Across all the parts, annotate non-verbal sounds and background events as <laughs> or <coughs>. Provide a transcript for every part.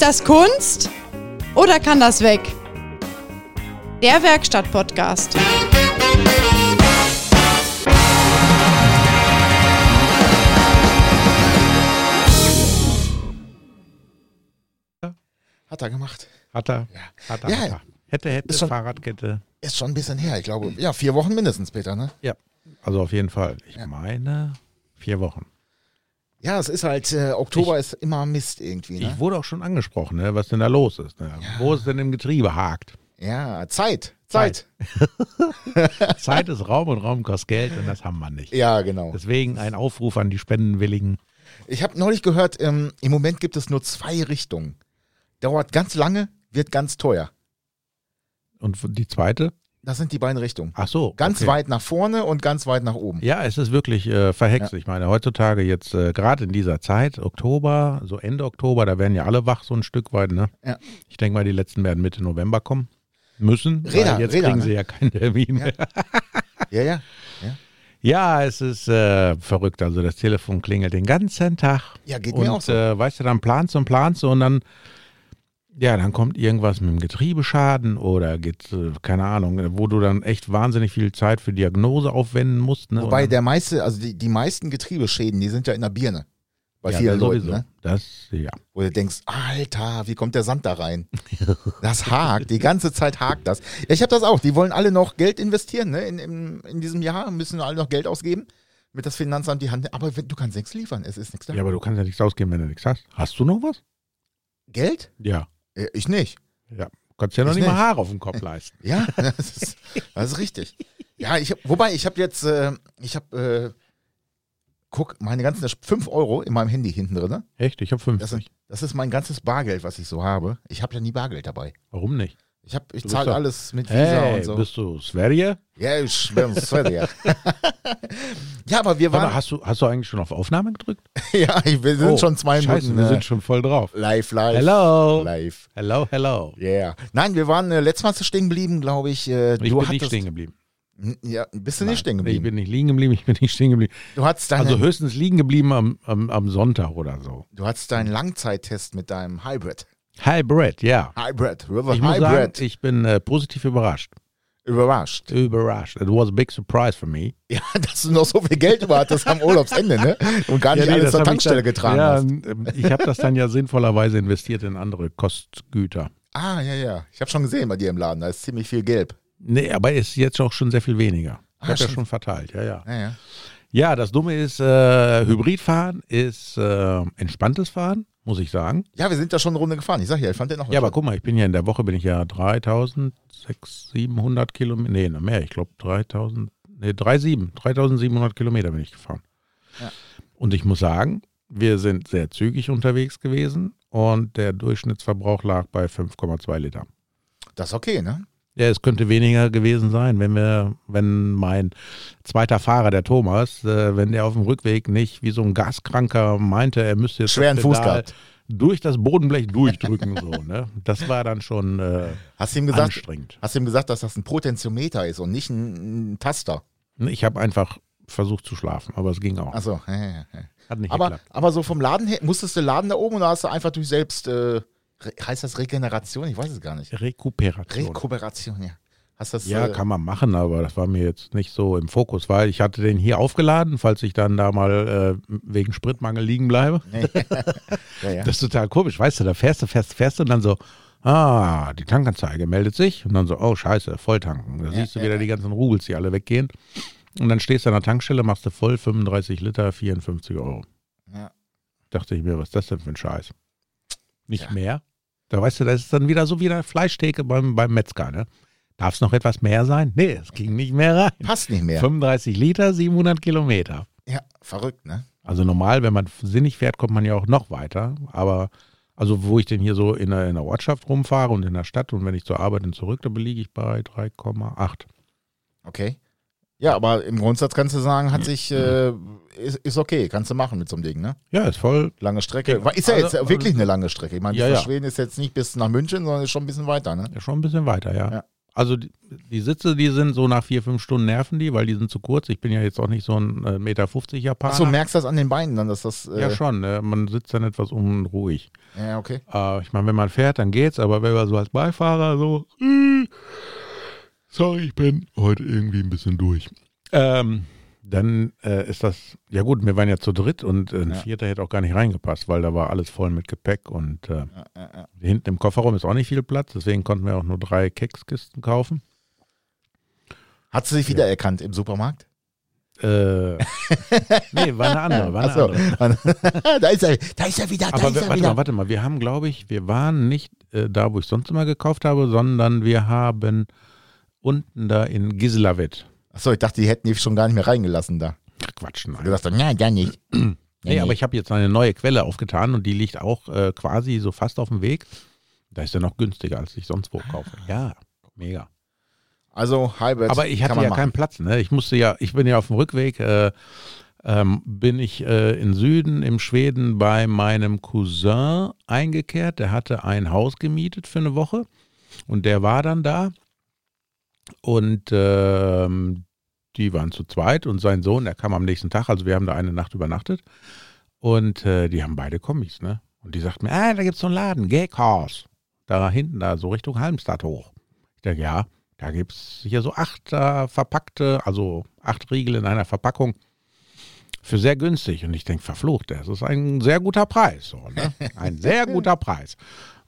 Ist das Kunst oder kann das weg? Der Werkstatt-Podcast. Hat er gemacht. Hat er, Ja. hat er, Ja, hat er. Hätte, hätte, Ist schon- Fahrradkette. Ist schon ein bisschen her, ich glaube. Ja, vier Wochen mindestens, Peter, ne? Ja, also auf jeden Fall. Ich Ja. meine, vier Wochen. Ja, es ist halt, äh, Oktober ist immer Mist irgendwie, ne? Ich wurde auch schon angesprochen, ne, was denn da los ist. Ne? Wo es denn im Getriebe hakt. Ja, Zeit. Zeit. <laughs> Zeit ist Raum und Raum kostet Geld und das haben wir nicht. Ja, genau. Deswegen ein Aufruf an die Spendenwilligen. Ich habe neulich gehört, ähm, im Moment gibt es nur zwei Richtungen. Dauert ganz lange, wird ganz teuer. Und die zweite? Das sind die beiden Richtungen. Ach so. Ganz okay. weit nach vorne und ganz weit nach oben. Ja, es ist wirklich äh, verhext. Ich meine, heutzutage jetzt äh, gerade in dieser Zeit, Oktober, so Ende Oktober, da werden ja alle wach so ein Stück weit. Ne? Ja. Ich denke mal, die letzten werden Mitte November kommen müssen. Räder, jetzt Räder, kriegen ne? sie ja keinen Termin Ja. mehr. <laughs> Ja, ja. Ja, es ist äh, verrückt. Also das Telefon klingelt den ganzen Tag. Ja, geht und mir auch so. äh, weißt du, dann planst du und planst du und dann, ja, dann kommt irgendwas mit dem Getriebeschaden oder geht, äh, keine Ahnung, wo du dann echt wahnsinnig viel Zeit für Diagnose aufwenden musst. Ne? Wobei der meiste, also die, die meisten Getriebeschäden, die sind ja in der Birne. Bei ja, vielen das Leuten, sowieso. ne? Das, ja. Wo du denkst, Alter, wie kommt der Sand da rein? <laughs> Das hakt, die ganze Zeit hakt das. Ja, ich habe das auch. Die wollen alle noch Geld investieren, ne? In, in, in diesem Jahr müssen alle noch Geld ausgeben, mit das Finanzamt die Hand. Aber wenn, du kannst nichts liefern, es ist nichts da. Ja, aber du kannst ja nichts ausgeben, wenn du nichts hast. Hast du noch was? Geld? Ja. Äh, Ich nicht. Ja. Kannst ja noch Ich nicht mal. Haare auf dem Kopf leisten. Ja, <laughs> das ist, das ist richtig. Ja, ich hab, wobei ich habe jetzt, äh, ich habe, äh, guck, meine ganzen 5 Euro in meinem Handy hinten drin. ne? Echt? Ich habe Das, 50. ist- das ist mein ganzes Bargeld, was ich so habe. Ich habe ja nie Bargeld dabei. Warum nicht? Ich, hab- ich zahle alles mit Visa Hey, und so. bist du Sverige? Ja, ich bin Sverige. <laughs> ja, aber wir waren. hast du, hast du eigentlich schon auf Aufnahme gedrückt? <laughs> ja, wir sind Oh, schon zwei Scheiße, Minuten wir äh, sind schon voll drauf. live, live. Hello. Live. Hello, hello. Yeah. Nein, wir waren äh, letztes Mal stehen geblieben, glaube ich. Äh, Ich du bin nicht stehen geblieben. Ja, bist du Nein, nicht stehen Ich geblieben? bin nicht liegen geblieben, ich bin nicht stehen geblieben. Du hattest deinen, Also höchstens liegen geblieben am, am, am Sonntag oder so. du hattest deinen Langzeittest mit deinem Hybrid. Hybrid, ja. Hybrid, River Ich muss sagen, Hybrid. ich bin äh, positiv überrascht. Überrascht. Überrascht. It was a big surprise for me. <laughs> Ja, dass du noch so viel Geld über hattest am Urlaubsende, ne? Und gar nicht nee, alles zur hab ich Tankstelle dann- getragen ja, hast. ähm, Ich habe das dann ja sinnvollerweise investiert in andere Kostgüter. Ah, ja, ja. Ich habe schon gesehen bei dir im Laden, da ist ziemlich viel Gelb. Nee, aber ist jetzt auch schon sehr viel weniger. Ich Ah, habe ja schon. schon verteilt, ja, ja. Ja, ja. Ja, das Dumme ist, äh, Hybridfahren ist äh, entspanntes Fahren, muss ich sagen. Ja, wir sind da schon eine Runde gefahren. Ich sag ja, ich fand den auch Ja, aber guck mal, ich bin ja in der Woche bin ich ja 3600, 700 Kilometer, nee, noch mehr, ich glaube 3000, nee, 37, 3700 Kilometer bin ich gefahren. Ja. Und ich muss sagen, wir sind sehr zügig unterwegs gewesen und der Durchschnittsverbrauch lag bei 5,2 Liter. Das ist okay, ne? Ja, es könnte weniger gewesen sein, wenn wir, wenn mein zweiter Fahrer, der Thomas, äh, wenn der auf dem Rückweg nicht wie so ein Gaskranker meinte, er müsste jetzt Schweren Fuß gehabt. durch das Bodenblech durchdrücken, so, ne? Das war dann schon äh, Hast du ihm gesagt, anstrengend. hast du ihm gesagt, dass das ein Potentiometer ist und nicht ein, ein Taster? Ich habe einfach versucht zu schlafen, aber es ging auch. Achso. <laughs> Hat nicht aber, geklappt. aber so vom Laden her, musstest du laden da oben oder hast du einfach durch selbst, äh, re- heißt das Regeneration? Ich weiß es gar nicht. Rekuperation. Rekuperation, ja. Hast das, ja, äh, kann man machen, aber das war mir jetzt nicht so im Fokus, weil ich hatte den hier aufgeladen, falls ich dann da mal äh, wegen Spritmangel liegen bleibe. <laughs> ja, ja. Das ist total komisch, weißt du, da fährst du, fährst, fährst du und dann so, ah, die Tankanzeige meldet sich und dann so, oh scheiße, Volltanken. Da siehst du ja, wieder ja. die ganzen Rubels, die alle weggehen. Und dann stehst du an der Tankstelle, machst du voll 35 Liter, 54 Euro. Ja. Dachte ich mir, was ist das denn für ein Scheiß? Nicht Ja. mehr? Da weißt du, das ist dann wieder so wie eine Fleischtheke beim, beim Metzger, ne? Darf es noch etwas mehr sein? Nee, es ging nicht mehr rein. Passt nicht mehr. 35 Liter, 700 Kilometer. Ja, verrückt, ne? Also normal, wenn man sinnig fährt, kommt man ja auch noch weiter. Aber also wo ich denn hier so in der, in der Ortschaft rumfahre und in der Stadt und wenn ich zur Arbeit und zurück, da liege ich bei 3,8. Okay. Ja, aber im Grundsatz kannst du sagen, hat sich, äh, ist, ist okay, kannst du machen mit so einem Ding, ne? Ja, ist voll. Lange Strecke. Ist ja Also- jetzt wirklich eine lange Strecke. Ich meine, Ja, von ja. Schweden ist jetzt nicht bis nach München, sondern ist schon ein bisschen weiter, ne? Ja, schon ein bisschen weiter, ja. Ja. Also die, die Sitze, die sind so nach vier, fünf Stunden nerven die, weil die sind zu kurz. Ich bin ja jetzt auch nicht so ein äh, Meter 50 Japaner. Achso, merkst du das an den Beinen dann, dass das. Äh, ja, schon. Äh, man sitzt dann etwas unruhig. Ja, okay. Äh, ich meine, wenn man fährt, dann geht's, aber wenn man so als Beifahrer so, äh, sorry, ich bin heute irgendwie ein bisschen durch. Ähm, dann äh, ist das, ja gut, wir waren ja zu dritt und äh, ein Ja. Vierter hätte auch gar nicht reingepasst, weil da war alles voll mit Gepäck und äh, Ja, ja, ja. hinten im Kofferraum ist auch nicht viel Platz, deswegen konnten wir auch nur drei Kekskisten kaufen. Hat sie sich wiedererkannt im Supermarkt? Äh, <laughs> nee, war eine andere, war eine Achso. andere. <laughs> da ist er, da ist er wieder, da Aber ist wir, er warte wieder. mal, warte mal, wir haben, glaube ich, wir waren nicht äh, da, wo ich sonst immer gekauft habe, sondern wir haben unten da in Giselavet. Achso, ich dachte, die hätten die schon gar nicht mehr reingelassen da. Quatsch, Du nein. sagst dann, nein, gar nicht. <clears throat> Nee, aber ich habe jetzt eine neue Quelle aufgetan und die liegt auch äh, quasi so fast auf dem Weg. Da ist er noch günstiger, als ich sonst wo kaufe. Ja, mega. Also, Halbert. Aber ich hatte ja machen. keinen Platz. Ne? Ich musste ja, ich bin ja auf dem Rückweg, äh, ähm, bin ich äh, in Süden, im Schweden, bei meinem Cousin eingekehrt. Der hatte ein Haus gemietet für eine Woche und der war dann da. Und ähm, die waren zu zweit und sein Sohn, der kam am nächsten Tag, also wir haben da eine Nacht übernachtet. Und äh, die haben beide Kommis, ne? Und die sagten mir, ah, da gibt's so einen Laden, Gaghaus. Da hinten, da so Richtung Halmstad hoch. Ich dachte, ja, da gibt's hier so acht äh, verpackte, also acht Riegel in einer Verpackung für sehr günstig. Und ich denke, verflucht, das ist ein sehr guter Preis. So, ne? <laughs> Ein sehr guter Preis.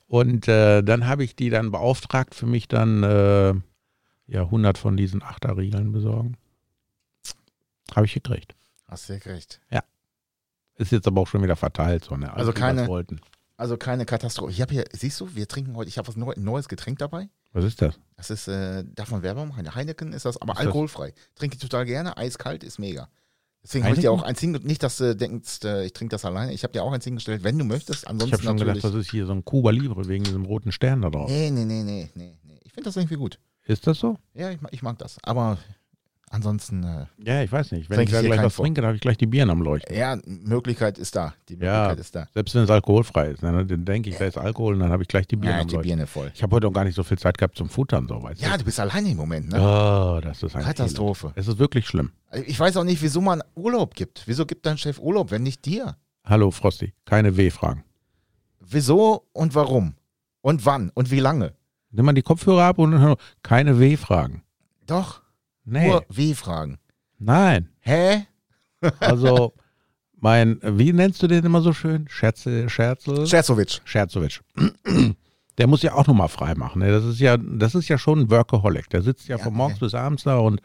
Und äh, dann habe ich die dann beauftragt, für mich dann äh, ja 100 von diesen Achterriegeln besorgen. Habe ich gekriegt. Hast du ja gekriegt. Ist jetzt aber auch schon wieder verteilt. So, ne? Also wir keine- Wollten. Also keine Katastrophe. Ich habe hier, siehst du, wir trinken heute, ich habe was Neu neues Getränk dabei. Was ist das? Das ist, äh, darf man Werbung machen? Heineken ist das, aber Ist das- alkoholfrei. Trinke ich total gerne, eiskalt, ist mega. Deswegen habe ich dir auch eins hingestellt, nicht, dass du denkst, äh, ich trinke das alleine. Ich habe dir auch eins hingestellt, wenn du möchtest. Ich Ansonsten habe schon gedacht, das ist hier so ein Cuba Libre wegen diesem roten Stern da drauf. nee, nee, nee, nee, nee, nee. Ich finde das irgendwie gut. Ist das so? Ja, ich, mag- ich mag das. Aber ansonsten, äh, Ja, ich weiß nicht. Wenn ich ich gleich was vor. trinke, dann habe ich gleich die Birnen am Leuchten. ja, Möglichkeit ist da. Die Ja. Möglichkeit ist da. Selbst wenn es alkoholfrei ist, ne, dann denke ich, da ist Alkohol und dann habe ich gleich die Birnen Ja, am die Leuchten. Birne voll. Ich habe heute auch gar nicht so viel Zeit gehabt zum Futtern, so weißt Ja, du. bist alleine im Moment, ne? Oh, das ist ein Katastrophe. Es ist wirklich schlimm. Ich weiß auch nicht, wieso man Urlaub gibt. Wieso gibt dein Chef Urlaub, wenn nicht dir? Hallo Frosty, keine W-Fragen. Wieso und warum? Und wann und wie lange? Nimm mal die Kopfhörer ab und keine W-Fragen. Doch, Nee, nur Wie-Fragen. nein. Hä? Also mein, wie nennst du den immer so schön? Scherze, Scherzel? Scherzowitsch. Scherzowitsch. <clears throat> Der muss ja auch nochmal frei machen. Ne? Das ist ja, das ist ja schon ein Workaholic. Der sitzt ja, Ja, von morgens ja. bis abends da und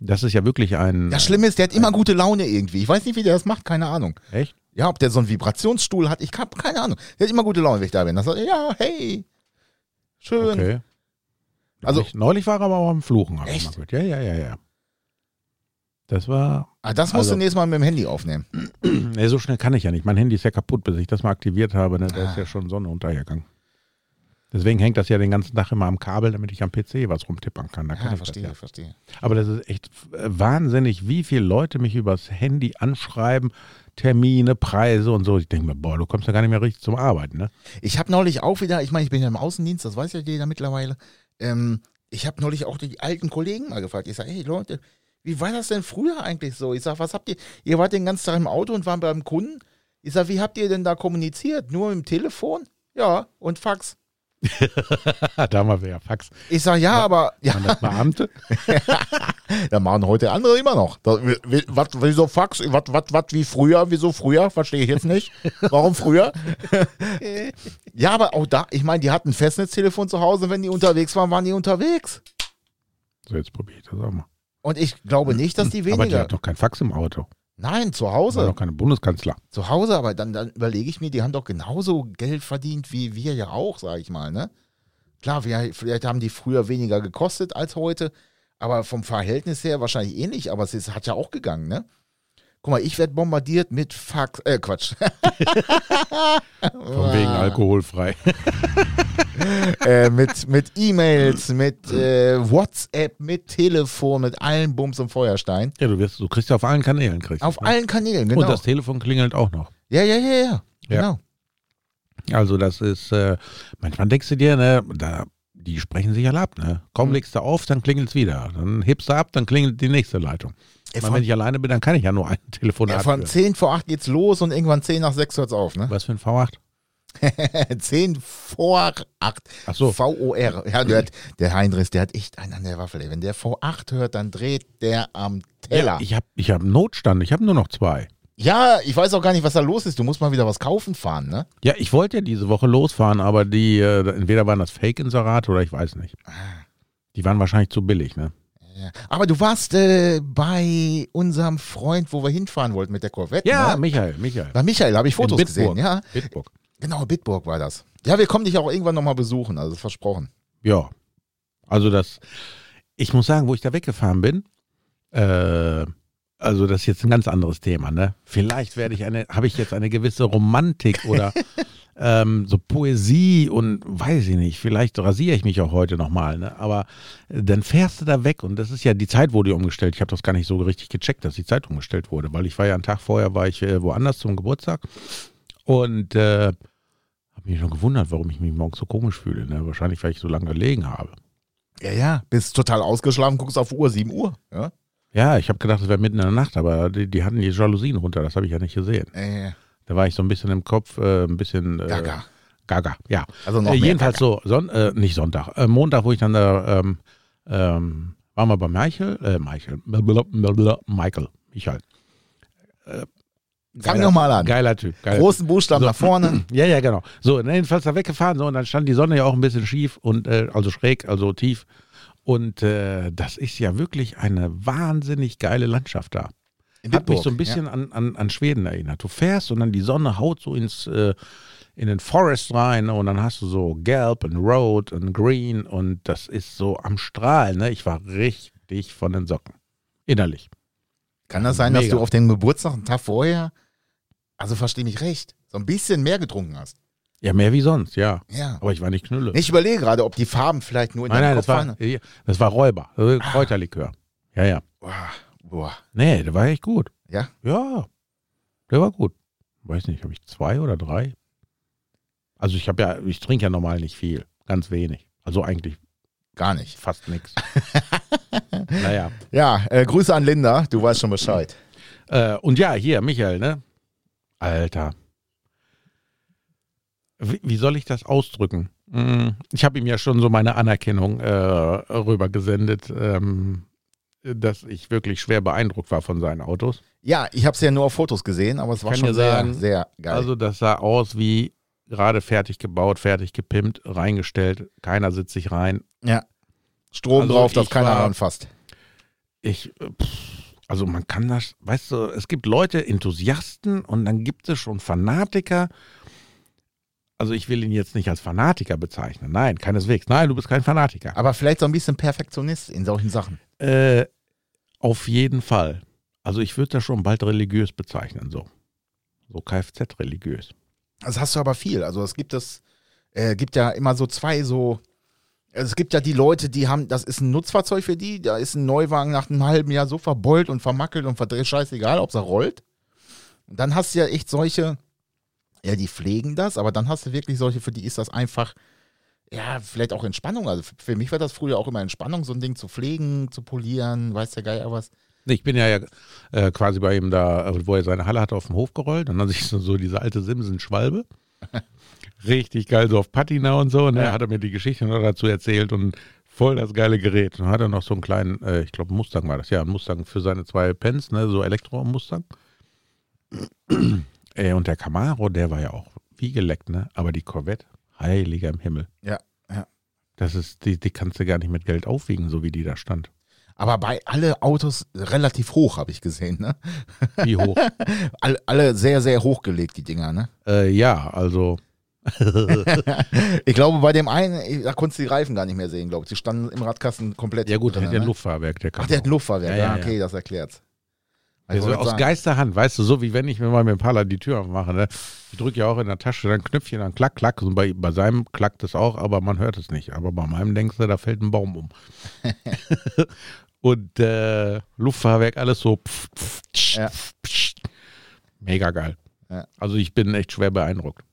das ist ja wirklich ein. Das Schlimme ist, der hat immer gute Laune irgendwie. Ich weiß nicht, wie der das macht, keine Ahnung. Echt? Ja, ob der so einen Vibrationsstuhl hat, ich hab keine Ahnung. Der hat immer gute Laune, wenn ich da bin. Das sagt, ja, hey. Schön. Okay. Also- neulich, neulich war er aber auch am Fluchen. ich Echt? Ja, ja, ja, ja. Das war. Ah, das musst Also- du nächstes Mal mit dem Handy aufnehmen. <clears throat> Nee, so schnell kann ich ja nicht. Mein Handy ist ja kaputt, bis ich das mal aktiviert habe. Ne? Da Ah. ist ja schon Sonne untergegangen. Deswegen hängt das ja den ganzen Tag immer am Kabel, damit ich am PC was rumtippern kann. Da kann Ja, verstehe, ja. verstehe. Aber das ist echt wahnsinnig, wie viele Leute mich übers Handy anschreiben, Termine, Preise und so. Ich denke mir, boah, du kommst ja gar nicht mehr richtig zum Arbeiten, ne? Ich habe neulich auch wieder, ich meine, ich bin ja im Außendienst, das weiß ja jeder mittlerweile. Ähm, ich habe neulich auch die alten Kollegen mal gefragt. Ich sage, hey Leute, wie war das denn früher eigentlich so? Ich sage, was habt ihr, ihr wart den ganzen Tag im Auto und waren beim Kunden. Ich sage, wie habt ihr denn da kommuniziert? Nur dem Telefon? Ja, und Fax. <laughs> Damals wäre ja Fax. Ich sage, ja, aber ja, Waren das Beamte? <laughs> da machen heute andere immer noch. Das, was, wieso Fax? Was, was, was, wie früher? Wieso früher? Verstehe ich jetzt nicht. Warum früher? <laughs> ja, aber auch da, ich meine, die hatten ein Festnetztelefon zu Hause. Wenn die unterwegs waren, waren die unterwegs. So, jetzt probiere ich das auch mal. Und ich glaube nicht, dass die Aber die weniger. hat doch kein Fax im Auto. Nein, zu Hause. doch keine Bundeskanzler. Zu Hause, aber dann, dann überlege ich mir, die haben doch genauso Geld verdient wie wir ja auch, sage ich mal, ne? Klar, wir, vielleicht haben die früher weniger gekostet als heute, aber vom Verhältnis her wahrscheinlich ähnlich, aber es ist, hat ja auch gegangen, ne? Guck mal, ich werde bombardiert mit Fax, äh, Quatsch. Von <laughs> wegen alkoholfrei. <laughs> äh, mit mit E-Mails, mit äh, WhatsApp, mit Telefon, mit allen Bums und Feuerstein. Ja, du, wirst, du kriegst ja auf allen Kanälen. Kriegst Auf ne? allen Kanälen, genau. Und das Telefon klingelt auch noch. ja, ja, ja, ja. Ja. Genau. Also das ist, äh, manchmal denkst du dir, ne, da die sprechen sich alle ab. Ne? Kaum Mhm. legst du auf, dann klingelt's wieder. Dann hebst du ab, dann klingelt die nächste Leitung. Ich meine, wenn ich alleine bin, dann kann ich ja nur ein <laughs> Telefonat Ja, von führen. 10 vor 8 geht's los und irgendwann 10 nach 6 hört's auf, ne? Was für ein V8? 10 <laughs> vor 8. Ach so. V-O-R. Ja, der, hat, der Heinrichs, der hat echt einen an der Waffel. Ey. Wenn der V8 hört, dann dreht der am Teller. Ja, ich habe ich hab einen Notstand, ich habe nur noch zwei. Ja, ich weiß auch gar nicht, was da los ist. Du musst mal wieder was kaufen fahren, ne? Ja, ich wollte ja diese Woche losfahren, aber die, äh, entweder waren das Fake-Inserate oder ich weiß nicht. Die waren wahrscheinlich zu billig, ne? Ja. Aber du warst äh, bei unserem Freund, wo wir hinfahren wollten mit der Corvette. Ja, ne? Michael, Michael. Bei Michael habe ich Fotos gesehen, ja. Bitburg. Genau, Bitburg war das. Ja, wir kommen dich auch irgendwann nochmal besuchen, also versprochen. Ja. Also das, ich muss sagen, wo ich da weggefahren bin, äh, also das ist jetzt ein ganz anderes Thema, ne? Vielleicht werde ich eine, habe ich jetzt eine gewisse Romantik oder <laughs> ähm, so Poesie und weiß ich nicht, vielleicht rasiere ich mich auch heute nochmal, ne? Aber äh, dann fährst du da weg und das ist ja, die Zeit wurde umgestellt. Ich habe das gar nicht so richtig gecheckt, dass die Zeit umgestellt wurde, weil ich war ja einen Tag vorher, war ich äh, woanders zum Geburtstag und äh, habe mich schon gewundert, warum ich mich morgens so komisch fühle. Ne? Wahrscheinlich, weil ich so lange gelegen habe. Ja, ja, bist total ausgeschlafen, guckst auf Uhr, 7 Uhr. Ja, Ja, ich habe gedacht, es wäre mitten in der Nacht, aber die, die hatten die Jalousien runter, das habe ich ja nicht gesehen. äh, Da war ich so ein bisschen im Kopf, äh, ein bisschen äh, Gaga. Gaga, ja. Also noch Äh, jedenfalls Gaga. so, Son äh, nicht Sonntag, äh, Montag, wo ich dann da, ähm, ähm, waren wir bei Michael, äh, Michael, blablabla, Michael, Michael. Äh, Fang geiler- doch mal an. Geiler Typ. Geiler Großen Buchstaben So. nach vorne. <clears throat> Ja, ja, genau. So, jedenfalls da weggefahren, so, und dann stand die Sonne ja auch ein bisschen schief und äh, also schräg, also tief. Und äh, das ist ja wirklich eine wahnsinnig geile Landschaft da. In Hat mich so ein bisschen an, an, an Schweden erinnert. Du fährst und dann die Sonne haut so ins äh, in den Forest rein und dann hast du so Gelb und Rot und Green und das ist so am Strahlen. Ne? Ich war richtig von den Socken. Innerlich. Ja. Kann das sein, dass Mega. du auf dem Geburtstag einen Tag vorher, also versteh mich recht, so ein bisschen mehr getrunken hast? Ja, mehr wie sonst, ja. Ja. Aber ich war nicht knülle. Ich überlege gerade, ob die Farben vielleicht nur in nein, deinem nein, Kopf das war, waren. das war Räuber. Also Kräuterlikör. Ja, ja. Boah, boah. Nee, der war echt gut. Ja? Ja, der war gut. Weiß nicht, habe ich zwei oder drei? Also ich habe ja, ich trinke ja normal nicht viel, ganz wenig. Also eigentlich Gar nicht. fast nichts. <laughs> naja. Ja, äh, Grüße an Linda, du weißt schon Bescheid. Äh, und ja, hier, Michael, ne? Alter. Wie, soll ich das ausdrücken? Hm, Ich habe ihm ja schon so meine Anerkennung äh, rübergesendet, ähm, dass ich wirklich schwer beeindruckt war von seinen Autos. Ja, ich habe es ja nur auf Fotos gesehen, aber es war schon sehr, sagen, sehr geil. Also das sah aus wie gerade fertig gebaut, fertig gepimpt, reingestellt. Keiner sitzt sich rein. ja. Strom Also drauf, dass keiner war- anfasst. Ich, äh, pff, also man kann das, weißt du, es gibt Leute, Enthusiasten und dann gibt es schon Fanatiker. Also ich will ihn jetzt nicht als Fanatiker bezeichnen. Nein, keineswegs. Nein, du bist kein Fanatiker. Aber vielleicht so ein bisschen Perfektionist in solchen Sachen. Äh, auf jeden Fall. Also ich würde das schon bald religiös bezeichnen, so. So Kfz-religiös. Das hast du aber viel. Also es gibt es, äh, gibt ja immer so zwei so. Also es gibt ja die Leute, die haben, das ist ein Nutzfahrzeug für die, da ist ein Neuwagen nach einem halben Jahr so verbeult und vermackelt und verdreht, scheißegal, ob er rollt. Und dann hast du ja echt solche, ja, die pflegen das, aber dann hast du wirklich solche, für die ist das einfach, ja, vielleicht auch Entspannung. Also für mich war das früher auch immer Entspannung, so ein Ding zu pflegen, zu polieren, weiß der Geier was. Ich bin ja, ja äh, quasi bei ihm da, äh, wo er seine Halle hatte, auf dem Hof gerollt. Und dann sich so, so diese alte Simsen-Schwalbe. <laughs> Richtig geil, so auf Patina und so. Ne? Ja. Hat er mir die Geschichte noch dazu erzählt und voll das geile Gerät. Und dann hat er noch so einen kleinen, äh, ich glaube Mustang war das, ja, ein Mustang für seine zwei Pens, ne? so Elektro-Mustang. Äh, und der Camaro, der war ja auch wie geleckt, ne? Aber die Corvette, heiliger im Himmel. Ja, ja. Das ist, die, die kannst du gar nicht mit Geld aufwiegen, so wie die da stand. Aber bei alle Autos relativ hoch, habe ich gesehen, ne? Wie hoch? <laughs> Alle, alle sehr, sehr hochgelegt, die Dinger, ne? äh, ja, also <laughs> Ich glaube, bei dem einen, da konntest du die Reifen gar nicht mehr sehen, glaube ich. Die standen im Radkasten komplett Ja gut, der hat ja ein ne? Luftfahrwerk, der kann Ach, der hat ein Luftfahrwerk. Ja, Ja, ja, okay, ja. das erklärt's. Also wollte aus sagen, Geisterhand, weißt du, so wie wenn ich mir mal mit dem Pala die Tür aufmache. Ne? Ich drücke ja auch in der Tasche dann Knöpfchen, dann klack, klack. Und bei, bei seinem klackt es auch, aber man hört es nicht. Aber bei meinem denkst du, da fällt ein Baum um. <laughs> Und äh, Luftfahrwerk, alles so. Pf, pf, tsch, Ja. pf. Mega geil. Ja. Also ich bin echt schwer beeindruckt.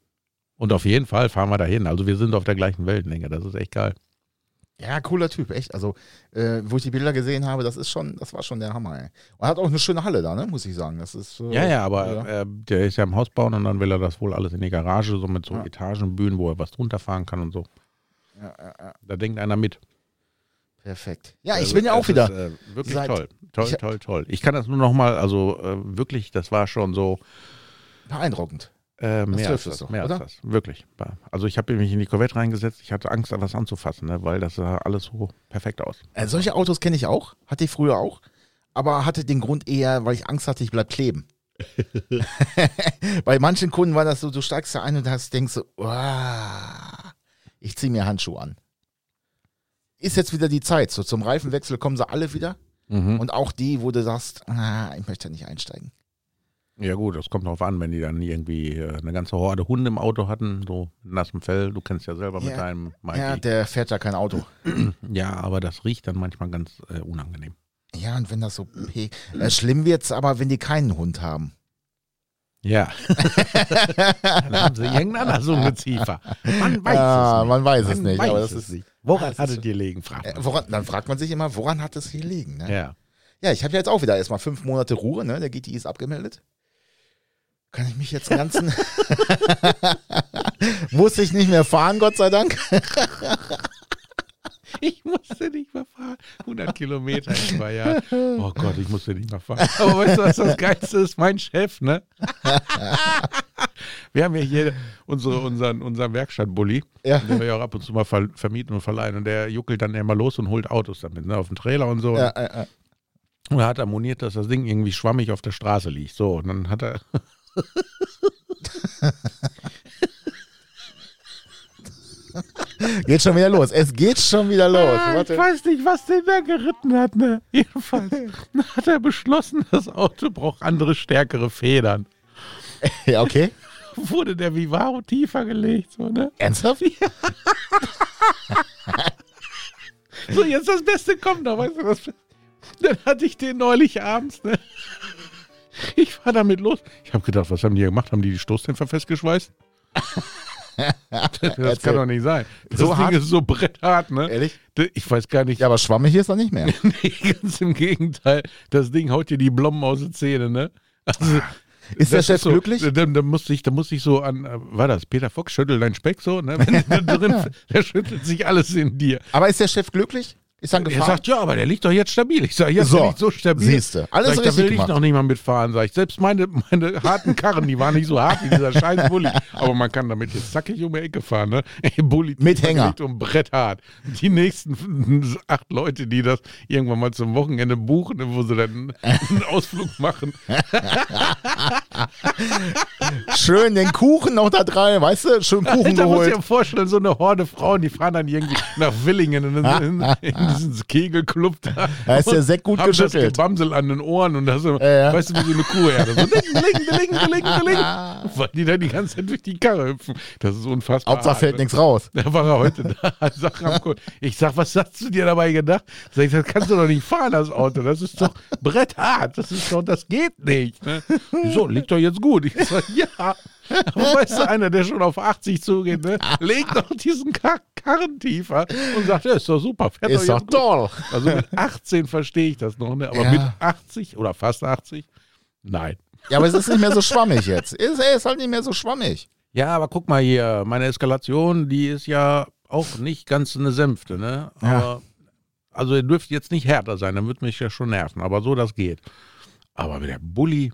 Und auf jeden Fall fahren wir dahin. Also wir sind auf der gleichen Wellenlänge. Das ist echt geil. Ja, cooler Typ, echt. Also, äh, wo ich die Bilder gesehen habe, das ist schon, das war schon der Hammer, ey. Und hat auch eine schöne Halle da, ne, muss ich sagen. Das ist, äh, Ja, ja, aber ja. Äh, der ist ja im Haus bauen und dann will er das wohl alles in die Garage, so mit so Ja. Etagenbühnen, wo er was drunter fahren kann und so. Ja, ja, ja, Da denkt einer mit. perfekt. Ja, ich Also, bin ja auch wieder. Ist, äh, wirklich seit- toll. Toll, toll, toll. Ich kann das nur noch mal, also äh, wirklich, das war schon so Beeindruckend. Äh, mehr, als das, doch, mehr als oder? das. Wirklich. Also ich habe mich in die Corvette reingesetzt, ich hatte Angst, was anzufassen, ne, weil das sah alles so perfekt aus. Äh, solche Autos kenne ich auch, hatte ich früher auch, aber hatte den Grund eher, weil ich Angst hatte, ich bleib kleben. <laughs> <laughs> Bei manchen Kunden war das so, du steigst da ein und hast, denkst so, "Uah, ich ziehe mir Handschuhe an. Ist jetzt wieder die Zeit, so zum Reifenwechsel kommen sie alle wieder Mhm. und auch die, wo du sagst, ah, ich möchte nicht einsteigen. Ja gut, das kommt drauf an, wenn die dann irgendwie äh, eine ganze Horde Hunde im Auto hatten, so mit nassem Fell. Du kennst ja selber mit Ja. deinem Mikey. Ja, der fährt ja kein Auto. <clears throat> Ja, aber das riecht dann manchmal ganz äh, unangenehm. Ja, und wenn das so, pe- äh, schlimm wird's aber, wenn die keinen Hund haben. Ja. dann haben sie irgendein anderes Ungeziefer. Man weiß Ah, es nicht. man weiß es Man nicht, weiß aber das es ist- nicht. Woran das hat es dir liegen, fragt Äh, man. woran, dann fragt man sich immer, woran hat es hier liegen? Ne? Ja. Ja, ich habe jetzt auch wieder erstmal fünf Monate Ruhe, ne? Der GTI ist abgemeldet. Kann ich mich jetzt ganzen. <laughs> Muss ich nicht mehr fahren, Gott sei Dank. <laughs> Ich musste nicht mehr fahren. 100 Kilometer in zwei Jahren. Oh Gott, ich musste nicht mehr fahren. Aber weißt du, was das Geilste ist? Mein Chef, ne? <laughs> Wir haben ja hier unsere, unseren, unseren Werkstattbully, Ja. den wir ja auch ab und zu mal ver vermieten und verleihen. Und der juckelt dann immer los und holt Autos damit, ne? Auf dem Trailer und so. Ja, äh, äh. Und er hat ammoniert, dass das Ding irgendwie schwammig auf der Straße liegt. So, und dann hat er. <laughs> Geht schon wieder los. Es geht schon wieder los. Ah, ich weiß nicht, was den da geritten hat, ne? Jedenfalls <laughs> hat er beschlossen, das Auto braucht andere, stärkere Federn. <laughs> Ja, okay. Wurde der Vivaro tiefer gelegt, so, ne? Ernsthaft? So, jetzt das Beste kommt noch, weißt du was? Dann hatte ich den neulich abends, ne? <laughs> Ich fahr damit los. Ich habe gedacht, was haben die hier gemacht? Haben die die Stoßdämpfer festgeschweißt? <laughs> das Erzähl. kann doch nicht sein. Das So Ding hart? ist so bretthart, ne? Ehrlich? Ich weiß gar nicht. Ja, aber schwammig ist er nicht mehr. <laughs> Nee, ganz im Gegenteil. Das Ding haut dir die Blommen aus den Zähnen, ne? Also, Ist der Chef so, glücklich? Da, da, musste ich, da musste ich so an, äh, war das Peter Fox, schüttel dein Speck so, ne? Wenn der da drin, da schüttelt sich alles in dir. Aber ist der Chef glücklich? Ist er Er gefahren? sagt, ja, aber der liegt doch jetzt stabil. Ich sage, jetzt So, der liegt so stabil. siehste, alles sag ich, da richtig will ich gemacht. noch nicht mal mitfahren, sag ich. Selbst meine, meine harten Karren, die waren nicht so hart wie dieser scheiß Bulli. Aber man kann damit jetzt zackig um die Ecke fahren, ne? <laughs> Ey, Bulli Mit Hänger. liegt um Brett hart. Die nächsten <laughs> acht Leute, die das irgendwann mal zum Wochenende buchen, wo sie dann einen <laughs> Ausflug machen, Schön den Kuchen noch da rein, weißt du? Schön Kuchen da muss ich geholt. mir vorstellen, so eine Horde Frauen, die fahren dann irgendwie nach Willingen in, in, in diesen Kegelclub da. Da ist der Sekt gut das geschüttelt. Gebamsel an den Ohren und das Ja, ja. weißt du, wie so eine Kuhherde. So ding, ding, ding, ding, ding. <laughs> Weil die da die ganze Zeit durch die Karre hüpfen. Das ist unfassbar. Hauptsache hart, fällt ne? nichts raus. Da war er heute da. <laughs> Sag, ich sag, was hast du dir dabei gedacht? Sag ich, das kannst du doch nicht fahren, das Auto. Das ist doch bretthart. Das ist doch, das geht nicht. Ne? <laughs> So, liegt doch jetzt gut. Ich sag, ja. Aber weißt du, einer, der schon auf 80 zugeht, ne, legt doch diesen Kar Karren tiefer und sagt, ja, ist doch super. Fährt Ist doch toll. Also mit 18 verstehe ich das noch, ne? aber Ja. mit 80 oder fast 80, nein. Ja, aber es ist nicht mehr so schwammig jetzt. Ist, er ist halt nicht mehr so schwammig. Ja, aber guck mal hier, meine Eskalation, die ist ja auch nicht ganz eine Sänfte, ne? Ja. Aber, also ihr dürft jetzt nicht härter sein, dann wird mich ja schon nerven, aber so, das geht. Aber mit der Bulli,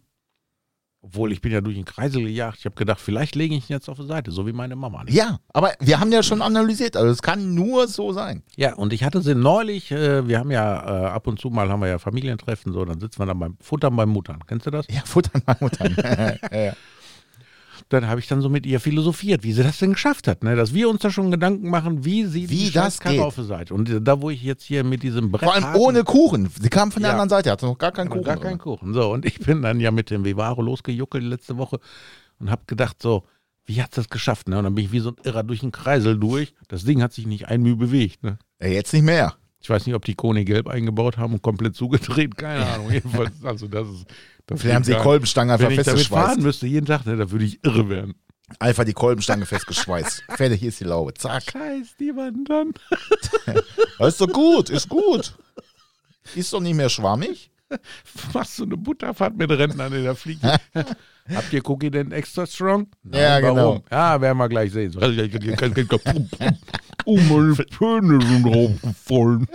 obwohl ich bin ja durch den Kreisel gejagt, ich habe gedacht, vielleicht lege ich ihn jetzt auf die Seite, so wie meine Mama. Nicht? Ja, aber wir haben ja schon analysiert. Also es kann nur so sein. Ja, und ich hatte sie neulich, äh, wir haben ja äh, ab und zu mal haben wir ja Familientreffen, so, dann sitzen wir dann beim Futtern beim Muttern. Kennst du das? Ja, futtern mal Muttern. <laughs> ja, ja. Dann habe ich dann so mit ihr philosophiert, wie sie das denn geschafft hat, ne? dass wir uns da schon Gedanken machen, wie sie Wie die das geht. auf der Seite. Und da, wo ich jetzt hier mit diesem Brett Vor allem ohne Kuchen. Sie kam von der Ja. anderen Seite, hatte noch gar keinen Kuchen. gar keinen Kuchen. So, und ich bin dann ja mit dem Vivaro losgejuckelt letzte Woche und habe gedacht so, wie hat das geschafft? Ne? Und dann bin ich wie so ein Irrer durch den Kreisel durch. Das Ding hat sich nicht ein Mühe bewegt. Ne? Ja, jetzt nicht mehr. Ich weiß nicht, ob die Kone gelb eingebaut haben und komplett zugedreht. Keine Ahnung. <laughs> Jedenfalls, also das ist. Das Vielleicht haben sie gar nicht. Kolbenstangen einfach Wenn ich damit fahren müsste jeden Tag, ne, da würde ich irre werden. Einfach die Kolbenstange festgeschweißt. <laughs> Fertig, hier ist die Laube. Zack. Scheiß die Wand dann. Das <laughs> ist doch gut, ist gut. Ist doch nicht mehr schwammig. <laughs> Machst du eine Butterfahrt mit Rentnern in der Fliege? <laughs> Habt ihr Cookie denn extra strong? Ja, genau. warum? Ja, werden wir gleich sehen. <laughs> Oh, meine Zähne sind raufgefallen.